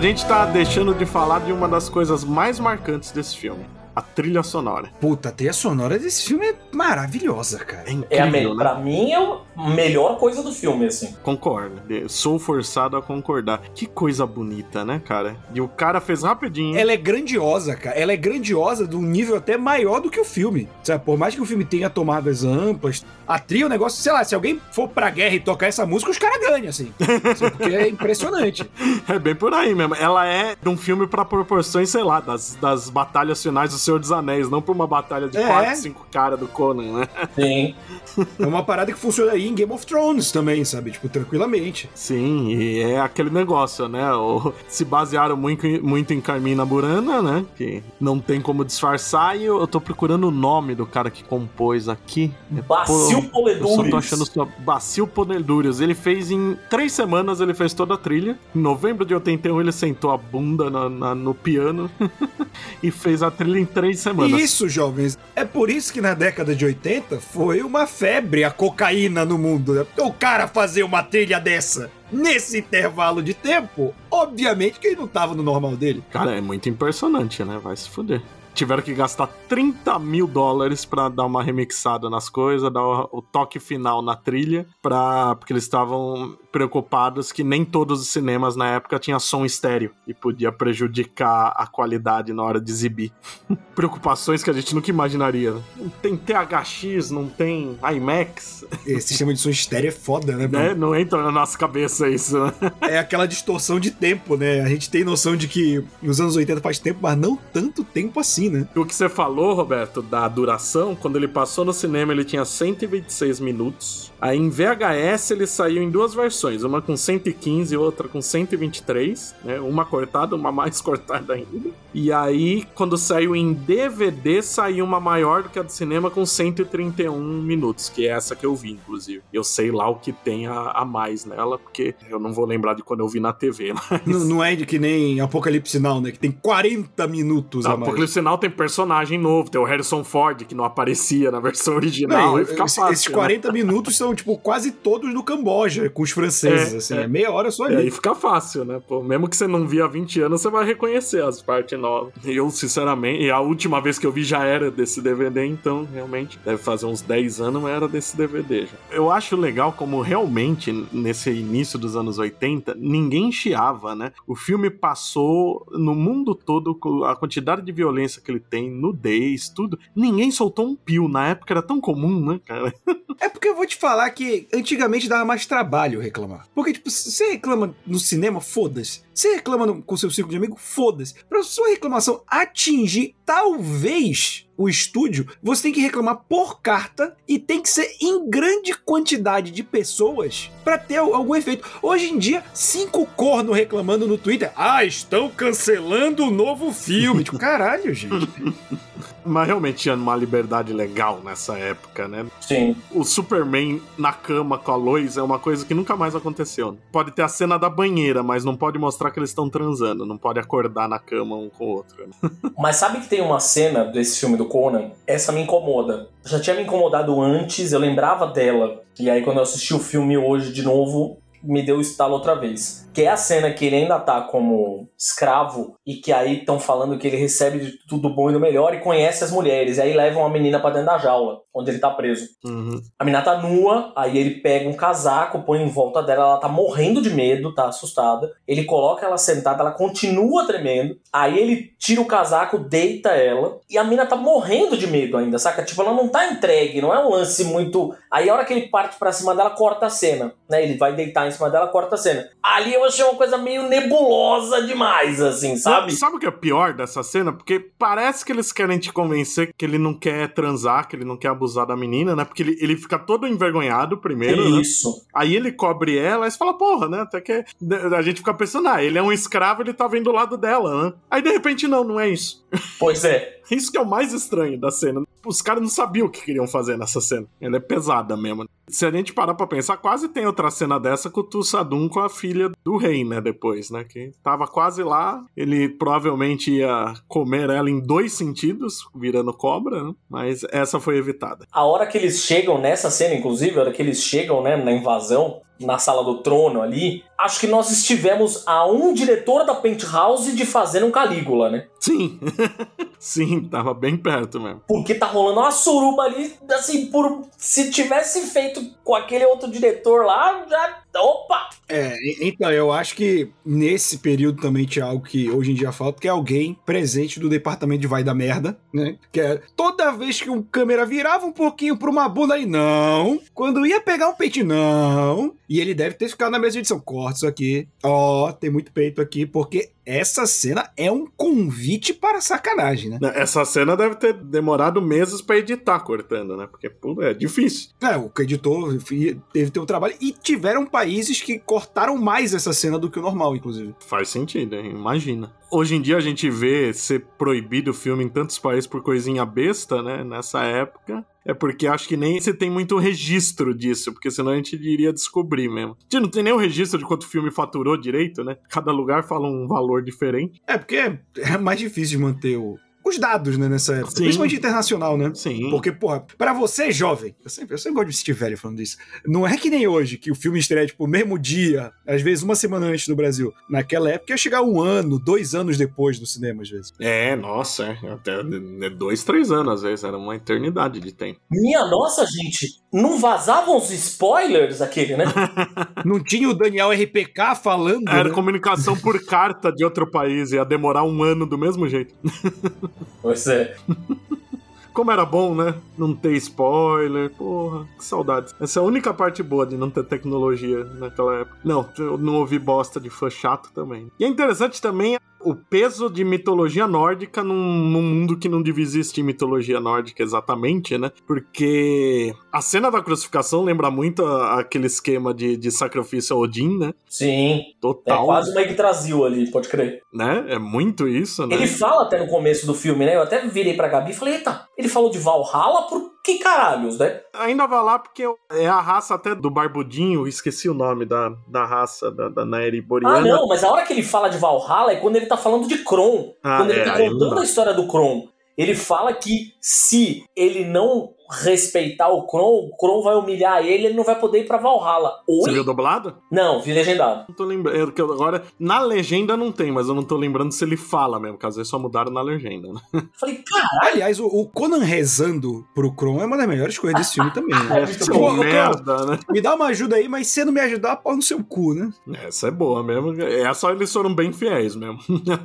A gente tá deixando de falar de uma das coisas mais marcantes desse filme. A trilha sonora. Puta, a trilha sonora desse filme é maravilhosa, cara. É incrível, É a me... né? Pra mim é a melhor coisa do filme, assim. Concordo. Sou forçado a concordar. Que coisa bonita, né, cara? E o cara fez rapidinho. Ela é grandiosa, cara. Ela é grandiosa de um nível até maior do que o filme. Sabe? Por mais que o filme tenha tomadas amplas, a trilha é um negócio, sei lá, se alguém for pra guerra e tocar essa música, os caras ganham, assim. Porque é impressionante. É bem por aí mesmo. Ela é de um filme pra proporções, sei lá, das, das batalhas finais do Senhor dos Anéis, não pra uma batalha de É. 4, 5 caras do Conan, né? Sim. É uma parada que funciona aí em Game of Thrones também, sabe? Tipo, tranquilamente. Sim, e é aquele negócio, né? O- se basearam muito, em- muito em Carmina Burana, né? Que não tem como disfarçar, e eu, eu tô procurando o nome do cara que compôs aqui. Bacil Eu só tô achando só Bacil Ponedúrios. Ele fez em três semanas, ele fez toda a trilha. Em novembro de 81, ele sentou a bunda na- na- no piano e fez a trilha em três semanas. Isso, jovens, é por isso que na década de 80 foi uma febre a cocaína no mundo. Né? Porque o cara fazer uma trilha dessa nesse intervalo de tempo, obviamente que ele não tava no normal dele. Cara, é muito impressionante, né? Vai se fuder. Tiveram que gastar 30 mil dólares pra dar uma remixada nas coisas, dar o, o toque final na trilha, pra, porque eles estavam preocupados que nem todos os cinemas na época tinham som estéreo e podia prejudicar a qualidade na hora de exibir. Preocupações que a gente nunca imaginaria. Não tem THX, não tem IMAX, Esse sistema de som estéreo é foda, né? né? Não entra na nossa cabeça isso, né? É aquela distorção de tempo, né? A gente tem noção de que nos anos 80 faz tempo, mas não tanto tempo assim, né? O que você falou, Roberto, da duração, quando ele passou no cinema ele tinha 126 minutos. Aí em VHS ele saiu em duas versões, uma com 115 e outra com 123, né? Uma cortada, uma mais cortada ainda. E aí quando saiu em DVD saiu uma maior do que a do cinema com 131 minutos, que é essa que eu vi, inclusive. Eu sei lá o que tem a, a mais nela, porque eu não vou lembrar de quando eu vi na TV. Mas... Não, não é de que nem Apocalipse Now, né? Que tem 40 minutos Não, a mais. porque no sinal tem personagem novo, tem o Harrison Ford, que não aparecia na versão original, Não, esse- fácil. esses né? 40 minutos são, tipo, quase todos no Camboja, com os franceses, É, assim. é. É meia hora só E ali. aí fica fácil, né? Pô, mesmo que você não via há 20 anos, você vai reconhecer as partes novas. Eu, sinceramente, e a última vez que eu vi já era desse DVD, então realmente deve fazer uns 10 anos, mas era desse DVD já. Eu acho legal como realmente, nesse início dos anos 80, ninguém chiava, né? O filme passou no mundo todo com a quantidade de violência que ele tem, nudez, tudo. Ninguém soltou um pio. Na época era tão comum, né, cara? É porque eu vou te falar que antigamente dava mais trabalho reclamar. Porque, tipo, você reclama no cinema, foda-se. Você reclama no- com seu círculo de amigos, foda-se. Pra sua reclamação atingir, talvez, o estúdio, você tem que reclamar por carta e tem que ser em grande quantidade de pessoas pra ter al- algum efeito. Hoje em dia, cinco corno reclamando no Twitter. Ah, estão cancelando o novo filme. tipo, caralho, gente. Mas realmente tinha uma liberdade legal nessa época, né? Sim. o Superman na cama com a Lois é uma coisa que nunca mais aconteceu. Pode ter a cena da banheira, mas não pode mostrar que eles estão transando. Não pode acordar na cama um com o outro. Mas sabe que tem uma cena desse filme do Conan? Essa me incomoda. Já tinha me incomodado antes, eu lembrava dela. E aí, quando eu assisti o filme hoje de novo, me deu o estalo outra vez. Que é a cena que ele ainda tá como escravo e que aí estão falando que ele recebe de tudo bom e do melhor e conhece as mulheres. E aí levam a menina pra dentro da jaula, onde ele tá preso. Uhum. A menina tá nua, aí ele pega um casaco, põe em volta dela, ela tá morrendo de medo, tá assustada. Ele coloca ela sentada, ela continua tremendo. Aí ele tira o casaco, deita ela, e a menina tá morrendo de medo ainda, saca? Tipo, ela não tá entregue, não é um lance muito. Aí a hora que ele parte pra cima dela, corta a cena, né? Ele vai deitar em cima dela, corta a cena. Ali eu achei uma coisa meio nebulosa demais, assim, sabe? Sabe o que é pior dessa cena? Porque parece que eles querem te convencer que ele não quer transar, que ele não quer abusar da menina, né? Porque ele, ele fica todo envergonhado primeiro, né? Isso. Aí ele cobre ela e você fala, porra, né? Até que a gente fica pensando, ah, ele é um escravo, ele tá vendo o lado dela, né? Aí de repente, não, não é isso. Pois é. Isso que é o mais estranho da cena. Os caras não sabiam o que queriam fazer nessa cena. Ela é pesada mesmo. Se a gente parar pra pensar, quase tem outra cena dessa com o Tussadum com a filha do rei, né? Depois, né? Que tava quase lá. Ele provavelmente ia comer ela em dois sentidos, virando cobra, né? Mas essa foi evitada. A hora que eles chegam nessa cena, inclusive, a hora que eles chegam, né, na invasão, na sala do trono ali, acho que nós estivemos a um diretor da Penthouse de fazer um Calígula, né? Sim. Sim, tava bem perto mesmo. Porque tá rolando uma suruba ali, assim, por. Se tivesse feito com aquele outro diretor lá, já. Opa! É, então, eu acho que nesse período também tinha algo que hoje em dia falta, que é alguém presente do departamento de vai da merda, né? Que é toda vez que o câmera virava um pouquinho pra uma bunda aí, não. Quando ia pegar um peitinho, não. E ele deve ter ficado na mesa de edição. Corta isso aqui. Ó, tem muito peito aqui, porque essa cena é um convite para sacanagem, né? Essa cena deve ter demorado meses pra editar cortando, né? Porque, pô, é difícil. É, o editor enfim, teve ter um trabalho. E tiveram países que cortaram mais essa cena do que o normal, inclusive. Faz sentido, hein? imagina. Hoje em dia a gente vê ser proibido o filme em tantos países por coisinha besta, né? Nessa época. É porque acho que nem você tem muito registro disso, porque senão a gente iria descobrir mesmo. A não tem nem o registro de quanto o filme faturou direito, né? Cada lugar fala um valor diferente. É, porque é mais difícil de manter o- os dados, né, nessa época. Sim. Principalmente internacional, né? Sim. Porque, porra, pra você, jovem, eu sempre, eu sempre gosto de assistir velho falando isso. Não é que nem hoje, que o filme estreia, tipo, no mesmo dia, às vezes uma semana antes no Brasil. Naquela época ia chegar um ano, dois anos depois do cinema, às vezes. É, nossa, é. Até é dois, três anos às vezes, era uma eternidade de tempo. Minha nossa, gente, não vazavam os spoilers aquele, né? Não tinha o Daniel RPK falando. Era né? comunicação por carta de outro país, ia demorar um ano do mesmo jeito. pois é. Como era bom, né? Não ter spoiler, porra, que saudades. Essa é a única parte boa de não ter tecnologia naquela época. Não, eu não ouvi bosta de fã chato também. E é interessante também o peso de mitologia nórdica num, num mundo que não devia existir mitologia nórdica exatamente, né? Porque a cena da crucificação lembra muito a- aquele esquema de, de sacrifício a Odin, né? Sim. É Total, quase uma Yggdrasil ali, pode crer. né? É muito isso, né? Ele fala até no começo do filme, né? Eu até virei pra Gabi e falei, eita, ele falou de Valhalla por que caralhos, né? Ainda vai lá porque é a raça até do Barbudinho, esqueci o nome da, da raça da, da Nairi Ah, Boreana. não, mas a hora que ele fala de Valhalla é quando ele tá falando de Kron. Ah, quando ele é, tá aí não contando a história do Kron. Ele fala que se ele não respeitar o Kron, o Kron vai humilhar ele, ele não vai poder ir pra Valhalla. Oi? Você viu dublado? Não, vi legendado. Não tô lembrando. é Agora, na legenda não tem, mas eu não tô lembrando se ele fala mesmo, caso eles só mudaram na legenda, né? Falei, caralho, Aliás, o, o Conan rezando pro Kron é uma das melhores coisas desse filme também, né? é Que Pô, bom. ô, merda, né? Me dá uma ajuda aí, mas se não me ajudar, pau no seu cu, né? Essa é boa mesmo. Essa eles foram bem fiéis mesmo.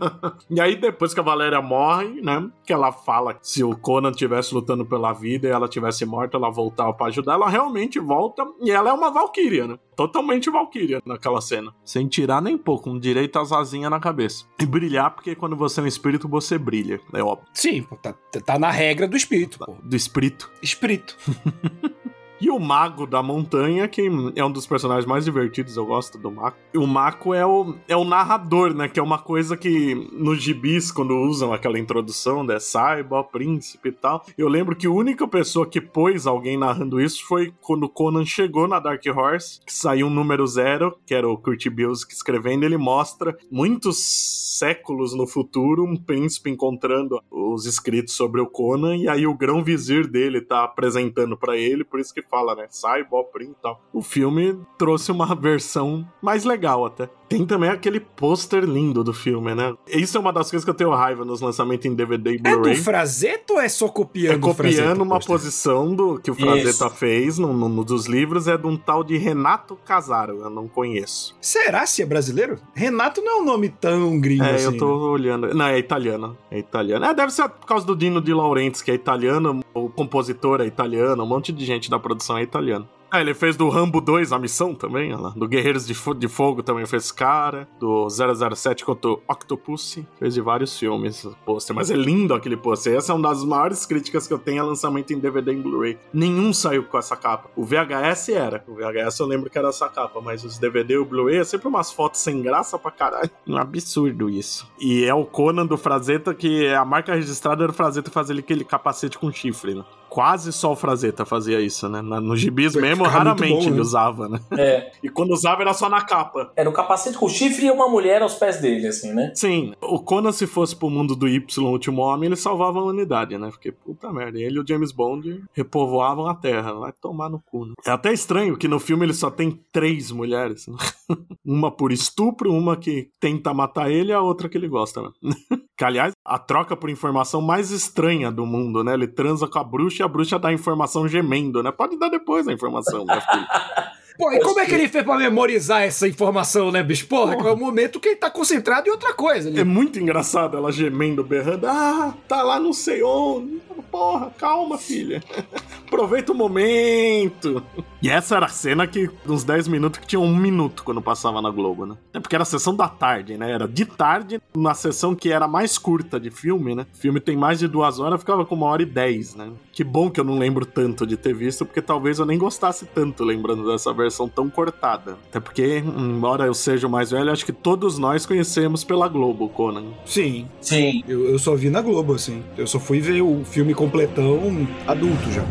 e aí, depois que a Valéria morre, né? Que ela fala que se o Conan tivesse lutando pela vida e ela tivesse morta, ela voltava pra ajudar. Ela realmente volta e ela é uma Valkyria, né? Totalmente Valkyria naquela cena. Sem tirar nem pouco, com direito às asinhas na cabeça. E brilhar, porque quando você é um espírito, você brilha. É óbvio. Sim, tá, tá na regra do espírito, pô. Do espírito. Espírito. E o Mago da Montanha, que é um dos personagens mais divertidos, eu gosto do Mako. O Mako é o, é o narrador, né? Que é uma coisa que nos gibis, quando usam aquela introdução, né? Saiba, príncipe e tal. Eu lembro que a única pessoa que pôs alguém narrando isso foi quando Conan chegou na Dark Horse, que saiu um número zero, que era o Kurt Busiek escrevendo. Ele mostra muitos séculos no futuro um príncipe encontrando os escritos sobre o Conan, e aí o grão-vizir dele tá apresentando pra ele, por isso que fala, né? Sai, Boprim e tal. O filme trouxe uma versão mais legal até. Tem também aquele pôster lindo do filme, né? Isso é uma das coisas que eu tenho raiva nos lançamentos em DVD e É do Blu-ray. Frazeto ou é só copiando É copiando uma posição do que o Frazetta Isso. fez no, no- no dos livros, é de um tal de Renato Casaro, eu não conheço. Será se é brasileiro? Renato não é um nome tão gringo É, assim. eu tô né? olhando. Não, é italiano. É italiano. É, deve ser por causa do Dino de Laurentiis, que é italiano, o compositor é italiano, um monte de gente da produção é italiano. Ah, ele fez do Rambo 2 a missão também, olha lá. Do Guerreiros de, Fo- de Fogo também fez cara. Do 007 contra o Octopussy. Fez de vários filmes pôster. Mas é lindo aquele pôster. Essa é uma das maiores críticas que eu tenho a lançamento em DVD e Blu-ray. Nenhum saiu com essa capa. O VHS era. O VHS eu lembro que era essa capa. Mas os DVD e o Blu-ray é sempre umas fotos sem graça pra caralho. Um absurdo isso. E é o Conan do Frazetta, que a marca registrada era o Frazetta fazer aquele capacete com chifre, né? Quase só o Frazetta fazia isso, né? Na- No gibis mesmo, raramente bom, ele né? usava, né? É, E quando usava era só na capa. era um capacete com chifre e uma mulher aos pés dele, assim, né? Sim, o Conan, se fosse pro mundo do Y, o último homem, ele salvava a humanidade, né? Porque, puta merda, ele e o James Bond repovoavam a Terra. Vai tomar no cu, né? É até estranho que no filme ele só tem três mulheres. né? uma por estupro, uma que tenta matar ele e a outra que ele gosta, né? Que, aliás, a troca por informação mais estranha do mundo, né? Ele transa com a bruxa e a bruxa dá informação gemendo, né? Pode dar depois a informação, meu. Pô, e como é que ele fez pra memorizar essa informação, né, bicho? Porra, que é o momento que ele tá concentrado em outra coisa. É Né? muito engraçado ela gemendo, berrando. Ah, tá lá não sei onde. Porra, calma, filha. Aproveita o momento. E essa era a cena que, uns 10 minutos, que tinha um minuto quando passava na Globo, né? É porque era a sessão da tarde, né? Era de tarde, na sessão que era mais curta de filme, né? O filme tem mais de duas horas, ficava com uma hora e dez, né? Que bom que eu não lembro tanto de ter visto, porque talvez eu nem gostasse tanto lembrando dessa versão tão cortada. Até porque, embora eu seja o mais velho, acho que todos nós conhecemos pela Globo, Conan. Sim, Sim. eu, eu só vi na Globo, assim. Eu só fui ver o filme completão adulto já.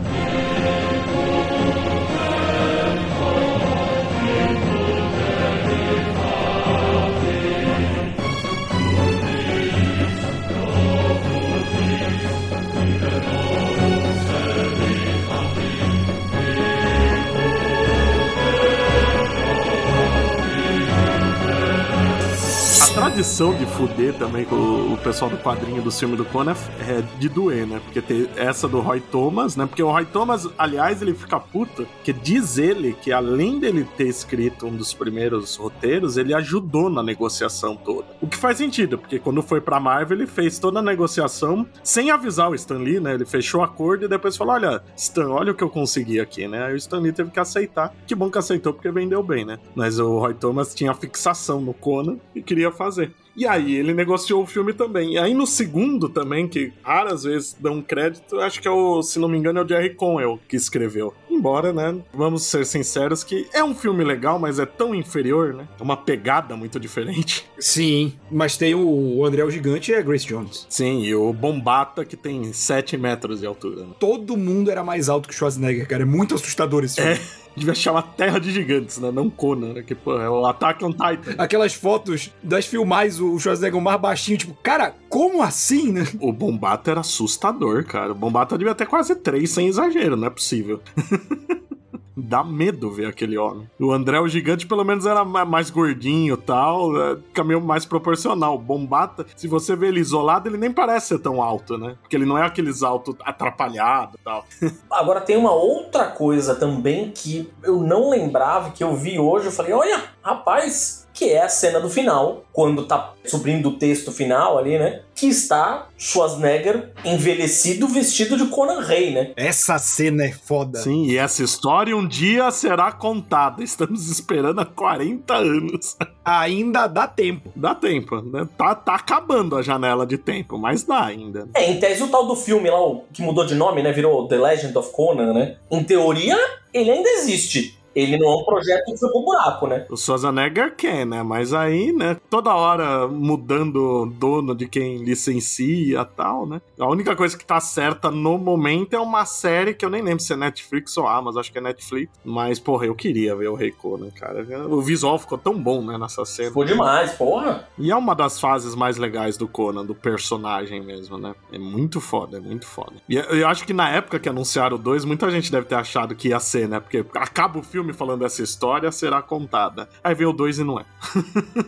Tradição de fuder também com o, pessoal do quadrinho do filme do Conan é de doer, né? Porque tem essa do Roy Thomas, né? Porque o Roy Thomas, aliás, ele fica puto, que diz ele que além dele ter escrito um dos primeiros roteiros, ele ajudou na negociação toda. O que faz sentido, porque quando foi pra Marvel, ele fez toda a negociação sem avisar o Stan Lee, né? Ele fechou o acordo e depois falou: Olha, Stan, olha o que eu consegui aqui, né? Aí o Stan Lee teve que aceitar. Que bom que aceitou, porque vendeu bem, né? Mas o Roy Thomas tinha fixação no Conan e queria fazer. E aí ele negociou o filme também. E aí no segundo também, que raras vezes dão crédito, acho que é o, se não me engano, é o Jerry Conwell que escreveu. Embora, né, vamos ser sinceros que é um filme legal, mas é tão inferior, né? É uma pegada muito diferente. Sim, mas tem o, André o Gigante e a Grace Jones. Sim, e o Bombata que tem 7 metros de altura. Né? Todo mundo era mais alto que o Schwarzenegger, cara. É muito assustador esse filme. Devia chamar Terra de Gigantes, né? Não Conan, né? Que, pô, é o Attack on Titan. Aquelas fotos das filmagens, o Schwarzenegger mais baixinho, tipo, cara, como assim, né? O Bombata era assustador, cara. O Bombata devia ter quase três, sem exagero, não é possível. Dá medo ver aquele homem. O André, o gigante, pelo menos era mais gordinho tal, é, caminho mais proporcional. Bombata, se você vê ele isolado, ele nem parece ser tão alto, né? Porque ele não é aqueles alto atrapalhado tal. Agora tem uma outra coisa também que eu não lembrava, que eu vi hoje, eu falei, olha, rapaz, que é a cena do final, quando tá subindo o texto final ali, né? Que está Schwarzenegger envelhecido vestido de Conan Rey, né? Essa cena é foda. Sim, e essa história um dia será contada. Estamos esperando há 40 anos. Ainda dá tempo. Dá tempo, né? Tá, tá acabando a janela de tempo, mas dá ainda. É, em tese o tal do filme lá, que mudou de nome, né? Virou The Legend of Conan, né? Em teoria, ele ainda existe ele não é um projeto que foi pro buraco, né? O Schwarzenegger quer, né? Mas aí, né, toda hora mudando dono de quem licencia e tal, né? A única coisa que tá certa no momento é uma série que eu nem lembro se é Netflix ou Amazon, acho que é Netflix. Mas, porra, eu queria ver o Rei Conan, cara. O visual ficou tão bom, né, nessa cena. Ficou demais, porra. E é uma das fases mais legais do Conan, do personagem mesmo, né? É muito foda, é muito foda. E eu acho que na época que anunciaram o 2, muita gente deve ter achado que ia ser, né? Porque acaba o filme filme falando essa história será contada. Aí vem o 2 e não é.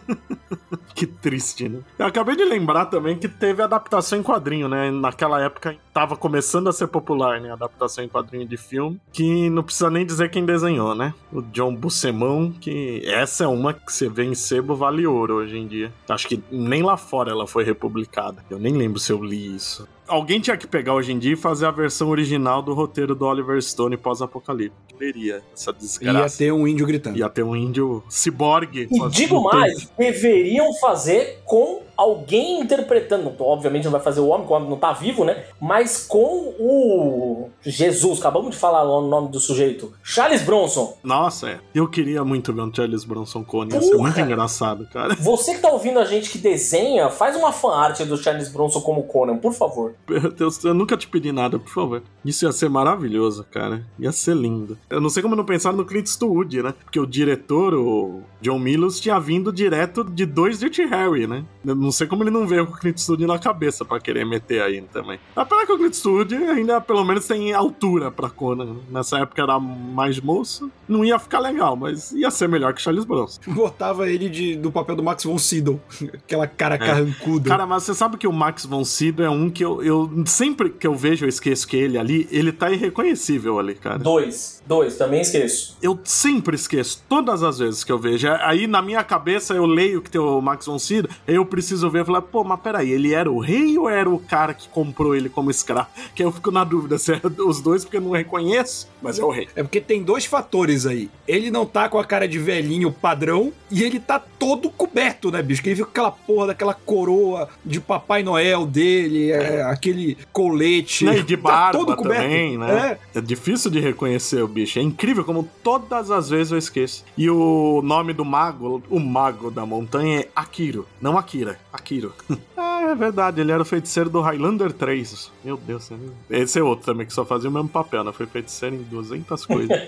que triste, né? Eu acabei de lembrar também que teve adaptação em quadrinho, né? Naquela época tava começando a ser popular, né? Adaptação em quadrinho de filme, que não precisa nem dizer quem desenhou, né? O John Buscemão, que essa é uma que você vê em sebo vale ouro hoje em dia. Acho que nem lá fora ela foi republicada. Eu nem lembro se eu li isso. Alguém tinha que pegar hoje em dia e fazer a versão original do roteiro do Oliver Stone pós-apocalipse. Leria essa desgraça. Ia ter um índio gritando. Ia ter um índio ciborgue. E digo mais, deveriam fazer com alguém interpretando. Obviamente não vai fazer o homem, porque o homem não tá vivo, né? Mas com o Jesus, acabamos de falar o nome do sujeito. Charles Bronson. Nossa, é. Eu queria muito ver um Charles Bronson Cone. Ia ser muito engraçado, cara. Você que tá ouvindo a gente que desenha, faz uma fanart do Charles Bronson como Conan, por favor. Meu Deus, eu nunca te pedi nada, por favor. Isso ia ser maravilhoso, cara. Ia ser lindo. Eu não sei como não pensar no Clint Eastwood, né? Porque o diretor, o John Milos, tinha vindo direto de dois Dirty Harry, né? Eu não sei como ele não veio com o Clint Eastwood na cabeça para querer meter aí também. Apesar que o Clint Eastwood ainda pelo menos tem altura pra Conan. Nessa época era mais moço. Não ia ficar legal, mas ia ser melhor que Charles Bronson. Botava ele de, do papel do Max von Sydow. Aquela cara é. carrancuda. Cara, mas você sabe que o Max von Sydow é um que eu, eu sempre que eu vejo eu esqueço que ele ali, ele tá irreconhecível ali, cara. Dois. Dois, também esqueço. Eu sempre esqueço, todas as vezes que eu vejo. Aí na minha cabeça eu leio que tem o Max von Sydow, eu preciso ver e falar, pô, mas peraí, ele era o rei ou era o cara que comprou ele como escravo? Que eu fico na dúvida se é os dois, porque eu não reconheço, mas é o rei. É porque tem dois fatores aí. Ele não tá com a cara de velhinho padrão e ele tá todo coberto, né, bicho? Que ele viu aquela porra daquela coroa de Papai Noel dele, é, aquele colete. E de barba tá todo coberto. também, né? É. é difícil de reconhecer o bicho. É incrível como todas as vezes eu esqueço. E o nome do mago, o mago da montanha é Akiro, não Akira, Akiro. ah, é verdade, ele era o feiticeiro do Highlander 3. Meu Deus, esse é outro também que só fazia o mesmo papel, né? Foi feiticeiro em 200 coisas.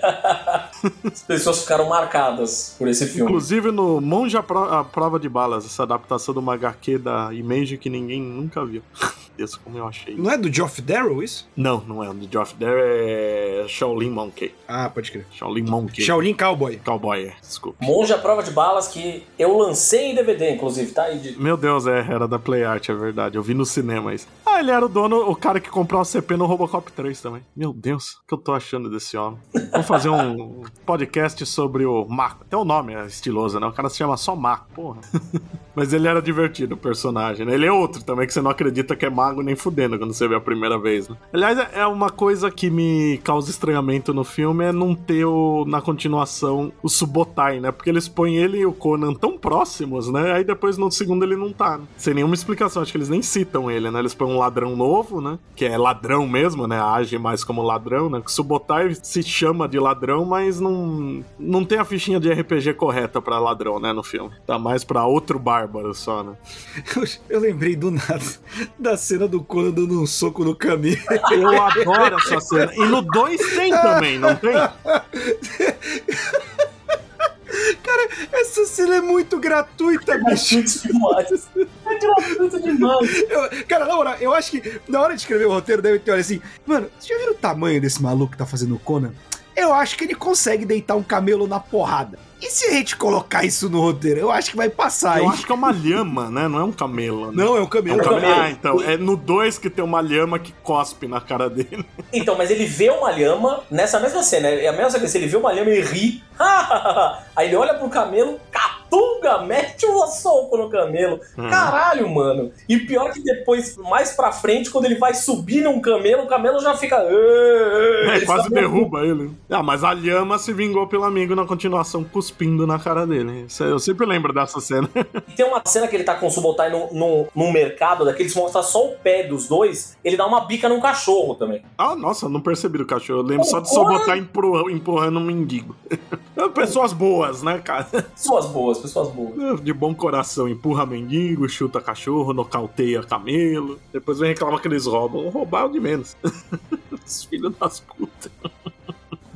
As pessoas ficaram marcadas por esse filme. Inclusive no Monge a, Pro a Prova de Balas, essa adaptação do uma HQ da Image que ninguém nunca viu. Deus, como eu achei. Não é do Geoff Darrow isso? Não, não é. O do Geoff Darrow é Shaolin Monkey. Ah, pode crer. Shaolin Monkey. Shaolin Cowboy. Cowboy, é. Desculpa. Monge a Prova de Balas que eu lancei em DVD, inclusive, tá aí. De... Meu Deus, é, era da Play Art, é verdade. Eu vi no cinema isso. Ah, ele era o dono, o cara que comprou o CP no Robocop 3 também. Meu Deus, o que eu tô achando desse homem? Vamos fazer um podcast sobre o Mako. Até o nome é estiloso, né? O cara se chama só Mako, porra. Mas ele era divertido, o personagem, né? Ele é outro também que você não acredita que é mago nem fudendo quando você vê a primeira vez, né? Aliás, é uma coisa que me causa estranhamento no filme é não ter o, na continuação o Subotai, né? Porque eles põem ele e o Conan tão próximos, né? Aí depois no segundo ele não tá, né? Sem nenhuma explicação. Acho que eles nem citam ele, né? Eles põem um ladrão novo, né? Que é ladrão mesmo, né? Age mais como ladrão, né? O Subotai se chama de ladrão, mas não, não tem a fichinha de RPG correta para ladrão, né? No filme. Tá mais pra outro bárbaro só, né? Eu, eu, lembrei do nada da cena do Conan dando um soco no caminho. Eu adoro essa cena. E no 2 tem também, não tem? Cara, essa cena é muito gratuita, é bicho. É demais. É gratuito demais. Eu, cara, na moral, eu acho que na hora de escrever o roteiro deve ter olha assim, mano, vocês já viram o tamanho desse maluco que tá fazendo o Conan? Eu acho que ele consegue deitar um camelo na porrada. E se a gente colocar isso no roteiro? Eu acho que vai passar, Eu hein? acho que é uma lhama, né? Não é um camelo. Né? Não, é um É camelo. um camelo. Ah, então. É no 2 que tem uma lhama que cospe na cara dele. Então, mas ele vê uma lhama nessa mesma cena. É a mesma coisa. Ele vê uma lhama e ri. Aí ele olha pro camelo, catunga, mete um soco no camelo. Hum. Caralho, mano. E pior que depois, mais pra frente, quando ele vai subir num camelo, o camelo já fica. É, ele quase meio- derruba ele. Ah, mas a lhama se vingou pelo amigo na continuação, cuspindo na cara dele. Isso Eu sempre lembro dessa cena. E tem uma cena que ele tá com o Subotai no, no, num mercado, daqueles mostra só o pé dos dois, ele dá uma bica num cachorro também. Ah, nossa, não percebi do cachorro. Eu lembro O só de só Conan- botar empurra- empurrando um mendigo. Pessoas boas, né, cara? Pessoas boas, pessoas boas. De bom coração. Empurra mendigo, chuta cachorro, nocauteia camelo. Depois vem reclamar que eles roubam. Roubar é de menos. Os filhos das putas.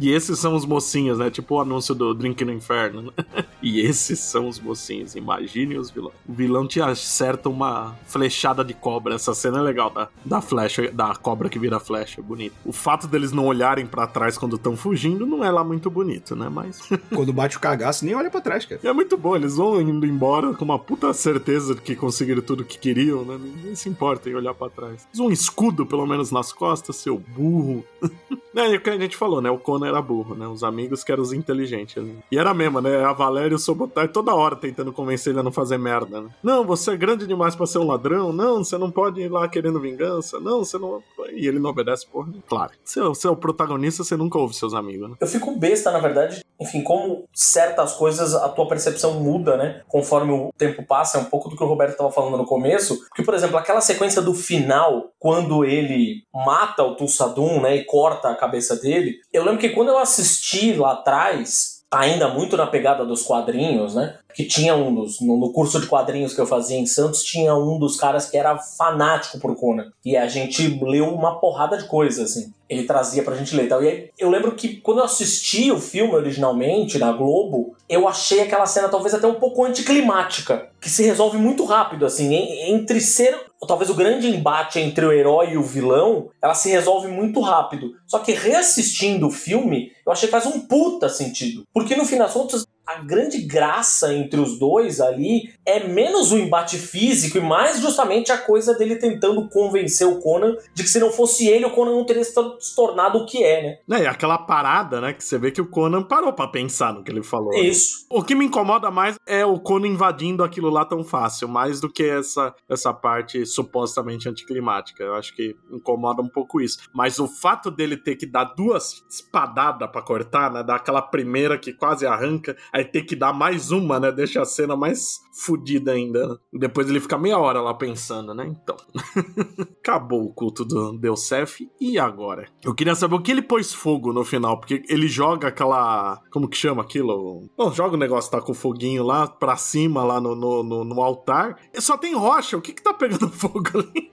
E esses são os mocinhos, né? Tipo o anúncio do Drink no Inferno. né? E esses são os mocinhos. Imaginem os vilões. O vilão te acerta uma flechada de cobra. Essa cena é legal, da, da flecha, da cobra que vira flecha. Bonito. O fato deles não olharem pra trás quando estão fugindo não é lá muito bonito, né? Mas Quando bate o cagaço, nem olha pra trás, cara. é muito bom. Eles vão indo embora com uma puta certeza de que conseguiram tudo que queriam, né? Ninguém se importa em olhar pra trás. Mas um escudo, pelo menos, nas costas, seu burro. É, e o que a gente falou, né? O Conan era burro, né? Os amigos que eram os inteligentes ali. E era mesmo, né? A Valéria e o Sobotai toda hora tentando convencer ele a não fazer merda, né? Não, você é grande demais pra ser um ladrão. Não, você não pode ir lá querendo vingança. Não, você não. E ele não obedece, porra. Claro. Você, é você é o protagonista, você nunca ouve seus amigos, né? Eu fico besta, na verdade. Enfim, como certas coisas a tua percepção muda, né? Conforme o tempo passa, é um pouco do que o Roberto estava falando no começo. Porque, por exemplo, aquela sequência do final, quando ele mata o Tulsadum, né? E corta a cabeça dele. Eu lembro que quando eu assisti lá atrás, ainda muito na pegada dos quadrinhos, né? Que tinha um dos. No, curso de quadrinhos que eu fazia em Santos, tinha um dos caras que era fanático por Conan. E a gente leu uma porrada de coisas, assim. Ele trazia pra gente ler tal. E aí, eu lembro que quando eu assisti o filme originalmente, na Globo, eu achei aquela cena talvez até um pouco anticlimática. Que se resolve muito rápido, assim. en- Entre ser. Talvez o grande embate entre o herói e o vilão, ela se resolve muito rápido. Só que reassistindo o filme, eu achei que faz um puta sentido. Porque no fim das contas, a grande graça entre os dois ali é menos o embate físico e mais justamente a coisa dele tentando convencer o Conan de que se não fosse ele, o Conan não teria se tor- se tornado o que é, né? É, e aquela parada, né? Que você vê que o Conan parou pra pensar no que ele falou. É isso. O que me incomoda mais é o Conan invadindo aquilo lá tão fácil, mais do que essa, essa parte supostamente anticlimática. Eu acho que incomoda um pouco isso. Mas o fato dele ter que dar duas espadadas pra cortar, né? Dar aquela primeira que quase arranca, aí ter que dar mais uma, né? Deixa a cena mais fodida ainda. Depois ele fica meia hora lá pensando, né? Então. Acabou o culto do Deusef. E agora? Eu queria saber o que ele pôs fogo no final, porque ele joga aquela. Como que chama aquilo? Bom, joga o negócio tá com foguinho lá pra cima, lá no, no, no- no altar. E só tem rocha. O que que tá pegando fogo ali?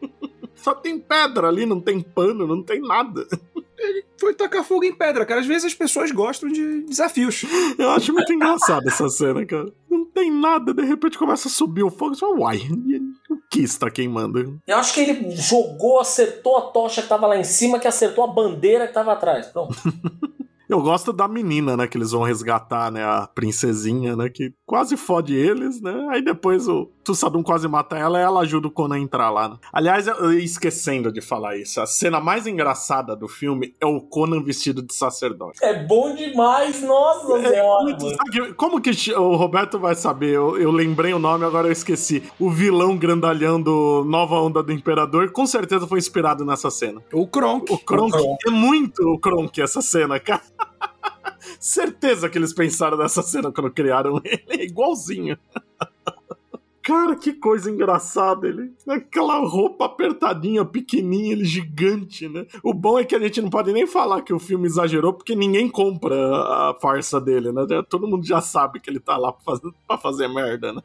Só tem pedra ali, não tem pano, não tem nada. Foi tacar fogo em pedra, cara. Às vezes as pessoas gostam de desafios. Eu acho muito engraçado essa cena, cara. Não tem nada, de repente começa a subir o fogo. Você fala, uai, o que está queimando? Eu acho que ele jogou, acertou a tocha que tava lá em cima, que acertou a bandeira que tava atrás. Pronto. Eu gosto da menina, né? Que eles vão resgatar, né? A princesinha, né? Que quase fode eles, né? Aí depois o Tussadum quase mata ela e ela ajuda o Conan a entrar lá. Né? Aliás, eu ia esquecendo de falar isso. A cena mais engraçada do filme é o Conan vestido de sacerdote. É bom demais, nossa senhora, sabe que- Como que o Roberto vai saber? Eu, eu lembrei o nome, agora eu esqueci. O vilão grandalhão do Nova Onda do Imperador com certeza foi inspirado nessa cena. O Kronk. O Kronk, O Kronk. é muito o Kronk essa cena, cara. Certeza que eles pensaram nessa cena quando criaram ele. É igualzinho. Cara, que coisa engraçada ele. Aquela roupa apertadinha, pequenininha, ele gigante, né? O bom é que a gente não pode nem falar que o filme exagerou, porque ninguém compra a farsa dele, né? Todo mundo já sabe que ele tá lá pra fazer, pra fazer merda, né?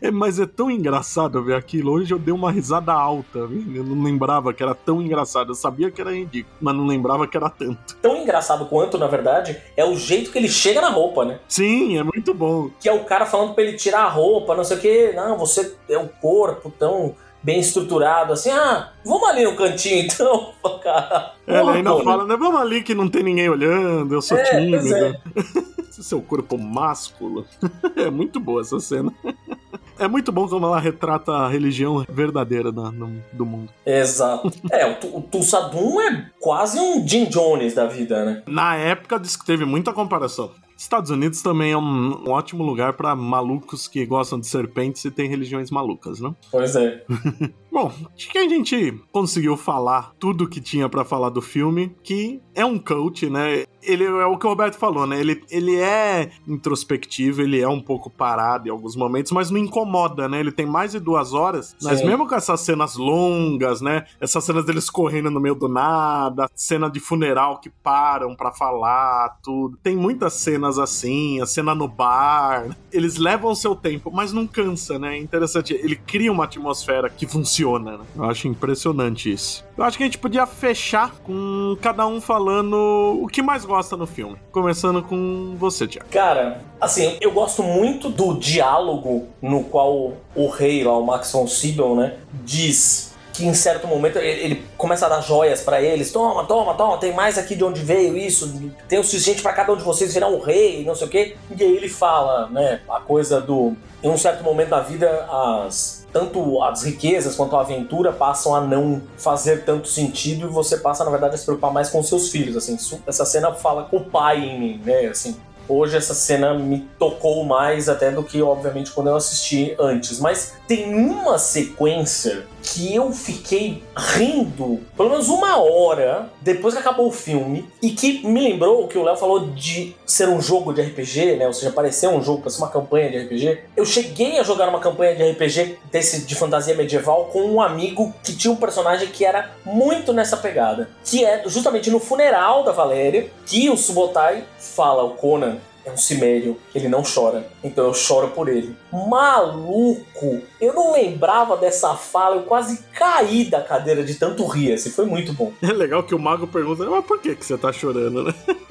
É, mas é tão engraçado ver aquilo. Hoje eu dei uma risada alta. Eu não lembrava que era tão engraçado. Eu sabia que era ridículo, mas não lembrava que era tanto. Tão engraçado quanto, na verdade, é o jeito que ele chega na roupa, né? Sim, é muito bom. Que é o cara falando pra ele tirar a roupa, não sei o que. Não, você é um corpo tão bem estruturado, assim, ah, vamos ali no cantinho então, cara. É, ele ainda fala, né? Vamos ali que não tem ninguém olhando, eu sou é, tímido. Seu corpo másculo. é muito boa essa cena. É muito bom como ela retrata a religião verdadeira na, no, do mundo. Exato. É, o, o Tulsadum é quase um Jim Jones da vida, né? Na época diz que teve muita comparação. Estados Unidos também é um, um ótimo lugar para malucos que gostam de serpentes e tem religiões malucas, né? Pois é. Bom, acho que a gente conseguiu falar tudo que tinha para falar do filme, que é um coach, né? Ele é o que o Roberto falou, né? Ele, ele é introspectivo, ele é um pouco parado em alguns momentos, mas não incomoda, né? Ele tem mais de duas horas, Sim. mas mesmo com essas cenas longas, né? Essas cenas deles correndo no meio do nada, cena de funeral que param para falar, tudo. Tem muitas cenas assim, a cena no bar. Eles levam o seu tempo, mas não cansa, né? É interessante. Ele cria uma atmosfera que funciona, né? Eu acho impressionante isso. Eu acho que a gente podia fechar com cada um falando o que mais gosta no filme. Começando com você, Tiago. Cara, assim, eu gosto muito do diálogo no qual o rei lá, o Max von Sydow, né, diz que em certo momento ele, ele começa a dar joias para eles. Toma, toma, toma, tem mais aqui de onde veio isso, tem o suficiente para cada um de vocês virar um rei, não sei o quê. E aí ele fala, né, a coisa do. Em um certo momento da vida, as tanto as riquezas quanto a aventura passam a não fazer tanto sentido e você passa, na verdade, a se preocupar mais com seus filhos, assim. Essa cena fala com o pai em mim, né, assim hoje essa cena me tocou mais até do que, obviamente, quando eu assisti antes. Mas tem uma sequência que eu fiquei rindo pelo menos uma hora depois que acabou o filme e que me lembrou que o Léo falou de ser um jogo de RPG, né? Ou seja, parecer um jogo, parecer uma campanha de RPG. Eu cheguei a jogar uma campanha de RPG desse de fantasia medieval com um amigo que tinha um personagem que era muito nessa pegada, que é justamente no funeral da Valéria que o Subotai fala, o Conan é um cimério, ele não chora, então eu choro por ele. Maluco! Eu não lembrava dessa fala, eu quase caí da cadeira de tanto rir, assim, foi muito bom. É legal que o mago pergunta, mas por que, que você tá chorando, né?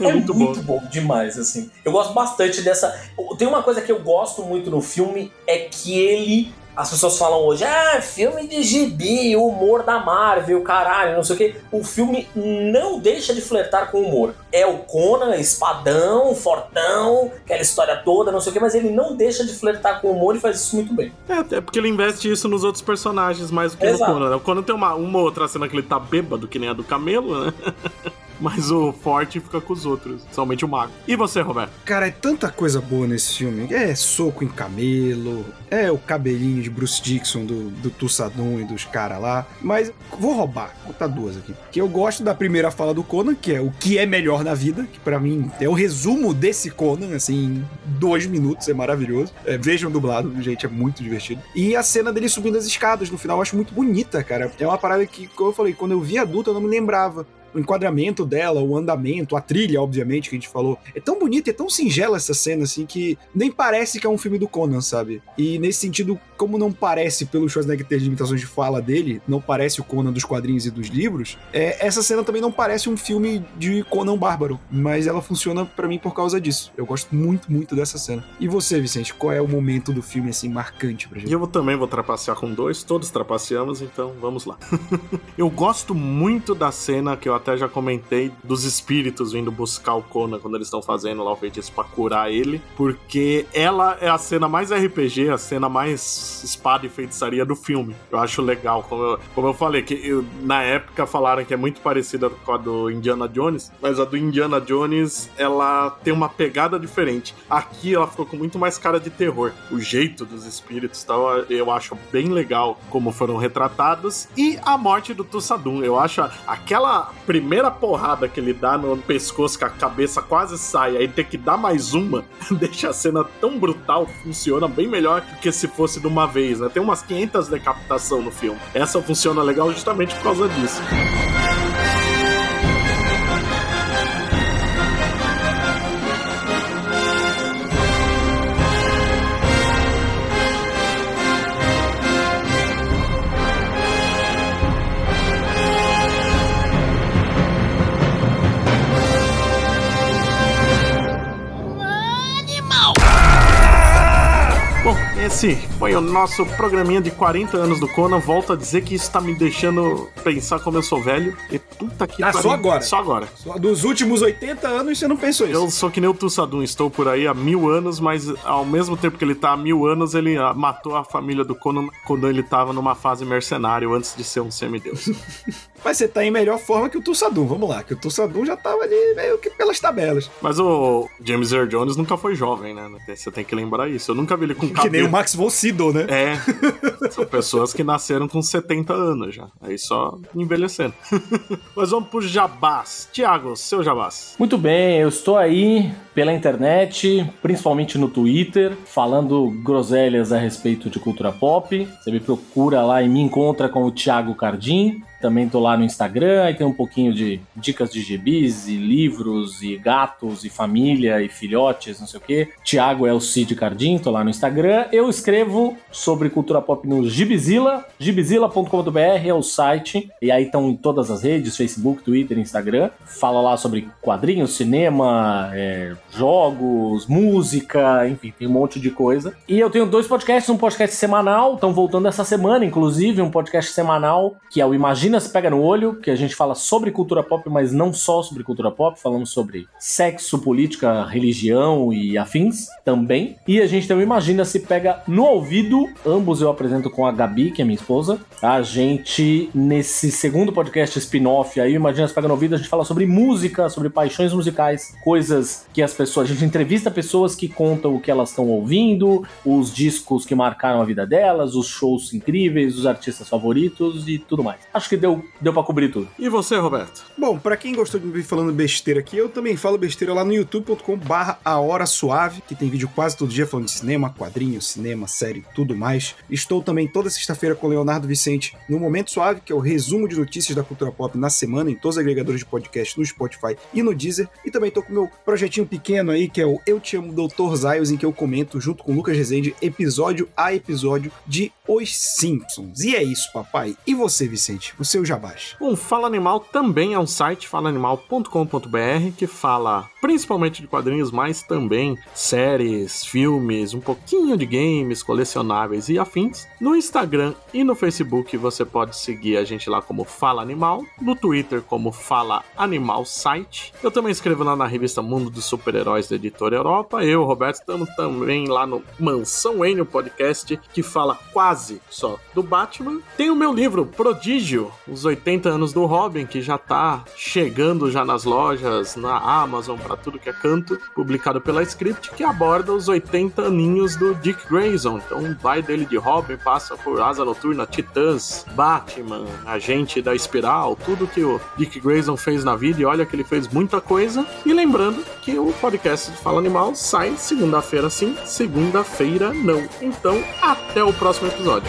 É, é muito, muito bom. bom. demais, assim. Eu gosto bastante dessa. Tem uma coisa que eu gosto muito no filme, é que ele as pessoas falam hoje, ah, filme de gibi, humor da Marvel, caralho, não sei o que. O filme não deixa de flertar com o humor. É o Conan, espadão, fortão, aquela história toda, não sei o que, mas ele não deixa de flertar com o humor e faz isso muito bem. É, até porque ele investe isso nos outros personagens mais do que Exato. no Conan. Né? O Conan tem uma, uma outra cena que ele tá bêbado, que nem a do camelo, né? mas o forte fica com os outros, somente o mago. E você, Roberto? Cara, é tanta coisa boa nesse filme. É soco em camelo, é o cabelinho de Bruce Dixon do, do Tussadum e dos caras lá. Mas vou roubar, vou botar duas aqui. Que eu gosto da primeira fala do Conan, que é o que é melhor na vida, que para mim é o resumo desse Conan, assim, em dois minutos, é maravilhoso. É, vejam dublado, gente, é muito divertido. E a cena dele subindo as escadas no final eu acho muito bonita, cara. É uma parada que, como eu falei, quando eu vi adulto eu não me lembrava o enquadramento dela, o andamento, a trilha, obviamente, que a gente falou. É tão bonita, é tão singela essa cena, assim, que nem parece que é um filme do Conan, sabe? E nesse sentido, como não parece, pelo Schwarzenegger ter limitações de fala dele, não parece o Conan dos quadrinhos e dos livros, é, essa cena também não parece um filme de Conan bárbaro, mas ela funciona para mim por causa disso. Eu gosto muito, muito dessa cena. E você, Vicente, qual é o momento do filme, assim, marcante pra gente? Eu também vou trapacear com dois, todos trapaceamos, então vamos lá. eu gosto muito da cena que eu até já comentei dos espíritos vindo buscar o Conan quando eles estão fazendo lá o feitiço pra curar ele, porque ela é a cena mais RPG, a cena mais espada e feitiçaria do filme. Eu acho legal, como eu, como eu falei, que eu, na época falaram que é muito parecida com a do Indiana Jones, mas a do Indiana Jones ela tem uma pegada diferente. Aqui ela ficou com muito mais cara de terror. O jeito dos espíritos tal, eu acho bem legal como foram retratados. E a morte do Tussadum, eu acho aquela primeira porrada que ele dá no pescoço, que a cabeça quase sai, aí ter que dar mais uma, deixa a cena tão brutal, funciona bem melhor do que se fosse de uma vez, né? Tem umas 500 decapitação no filme. Essa funciona legal justamente por causa disso. Esse foi o nosso programinha de 40 anos do Conan. Volto a dizer que isso tá me deixando pensar como eu sou velho. E puta que Ah, pariu. só agora? Só agora. Só Dos últimos 80 anos você não pensou isso. Eu sou que nem o Tussadum, estou por aí há mil anos, mas ao mesmo tempo que ele tá há mil anos, ele ah, matou a família do Conan quando ele tava numa fase mercenário antes de ser um semideus. Mas você tá em melhor forma que o Tussadum, vamos lá, que o Tussadum já tava ali meio que pelas tabelas. mas o James Earl Jones nunca foi jovem, né? Você tem que lembrar isso. Eu nunca vi ele com cabelo. Max von Sydow, né? É, são pessoas que nasceram com 70 anos já. Aí só envelhecendo. Mas vamos pro jabás. Tiago, seu jabás. Muito bem, eu estou aí pela internet, principalmente no Twitter, falando groselhas a respeito de cultura pop. Você me procura lá e me encontra com o Thiago Cardim. Também tô lá no Instagram e tem um pouquinho de dicas de gibis e livros e gatos e família e filhotes, não sei o que. Thiago é o Cid Cardim, tô lá no Instagram. Eu escrevo sobre cultura pop no Gibizila, gibizila.com.br é o site. E aí estão em todas as redes, Facebook, Twitter, Instagram. Fala lá sobre quadrinhos, cinema, é, jogos, música, enfim, tem um monte de coisa. E eu tenho dois podcasts, um podcast semanal, estão voltando essa semana, inclusive, um podcast semanal, que é o Imagina se Pega no Olho, que a gente fala sobre cultura pop, mas não só sobre cultura pop, falamos sobre sexo, política, religião e afins também. E a gente tem o Imagina se Pega no Ouvido, ambos eu apresento com a Gabi, que é minha esposa. A gente, nesse segundo podcast spin-off aí, Imagina se Pega no Ouvido, a gente fala sobre música, sobre paixões musicais, coisas que as pessoas. A gente entrevista pessoas que contam o que elas estão ouvindo, os discos que marcaram a vida delas, os shows incríveis, os artistas favoritos e tudo mais. Acho que deu, deu pra cobrir tudo. E você, Roberto? Bom, pra quem gostou de me ver falando besteira aqui, eu também falo besteira lá no youtube.com barra a hora suave, que tem vídeo quase todo dia falando de cinema, quadrinhos, cinema, série, tudo mais. Estou também toda sexta-feira com o Leonardo Vicente no Momento Suave, que é o resumo de notícias da cultura pop na semana, em todos os agregadores de podcast, no Spotify e no Deezer. E também tô com o meu projetinho pequeno aí, que é o Eu Te Amo Doutor Zaios, em que eu comento junto com o Lucas Rezende, episódio a episódio de Os Simpsons. E é isso, papai. E você, Vicente? O seu jabás? Bom, Fala Animal também é um site, falaanimal.com.br, que fala principalmente de quadrinhos, mas também séries, filmes, um pouquinho de games, colecionáveis e afins. No Instagram e no Facebook você pode seguir a gente lá como Fala Animal, no Twitter como Fala Animal Site. Eu também escrevo lá na revista Mundo dos Super-Heróis da Editora Europa. Eu, Roberto, estamos também lá no Mansão N, o podcast que fala quase só do Batman. Tem o meu livro Prodígio, os 80 anos do Robin, que já tá chegando já nas lojas, na Amazon, para tudo que é canto, publicado pela Script, que aborda os 80 aninhos do Dick Grayson. Então vai dele de Robin, passa por Asa Noturna, Titãs, Batman, Agente da Espiral, tudo que o Dick Grayson fez na vida, e olha que ele fez muita coisa. E lembrando que o podcast de Fala Animal sai segunda-feira sim, segunda-feira não. Então, até o próximo episódio.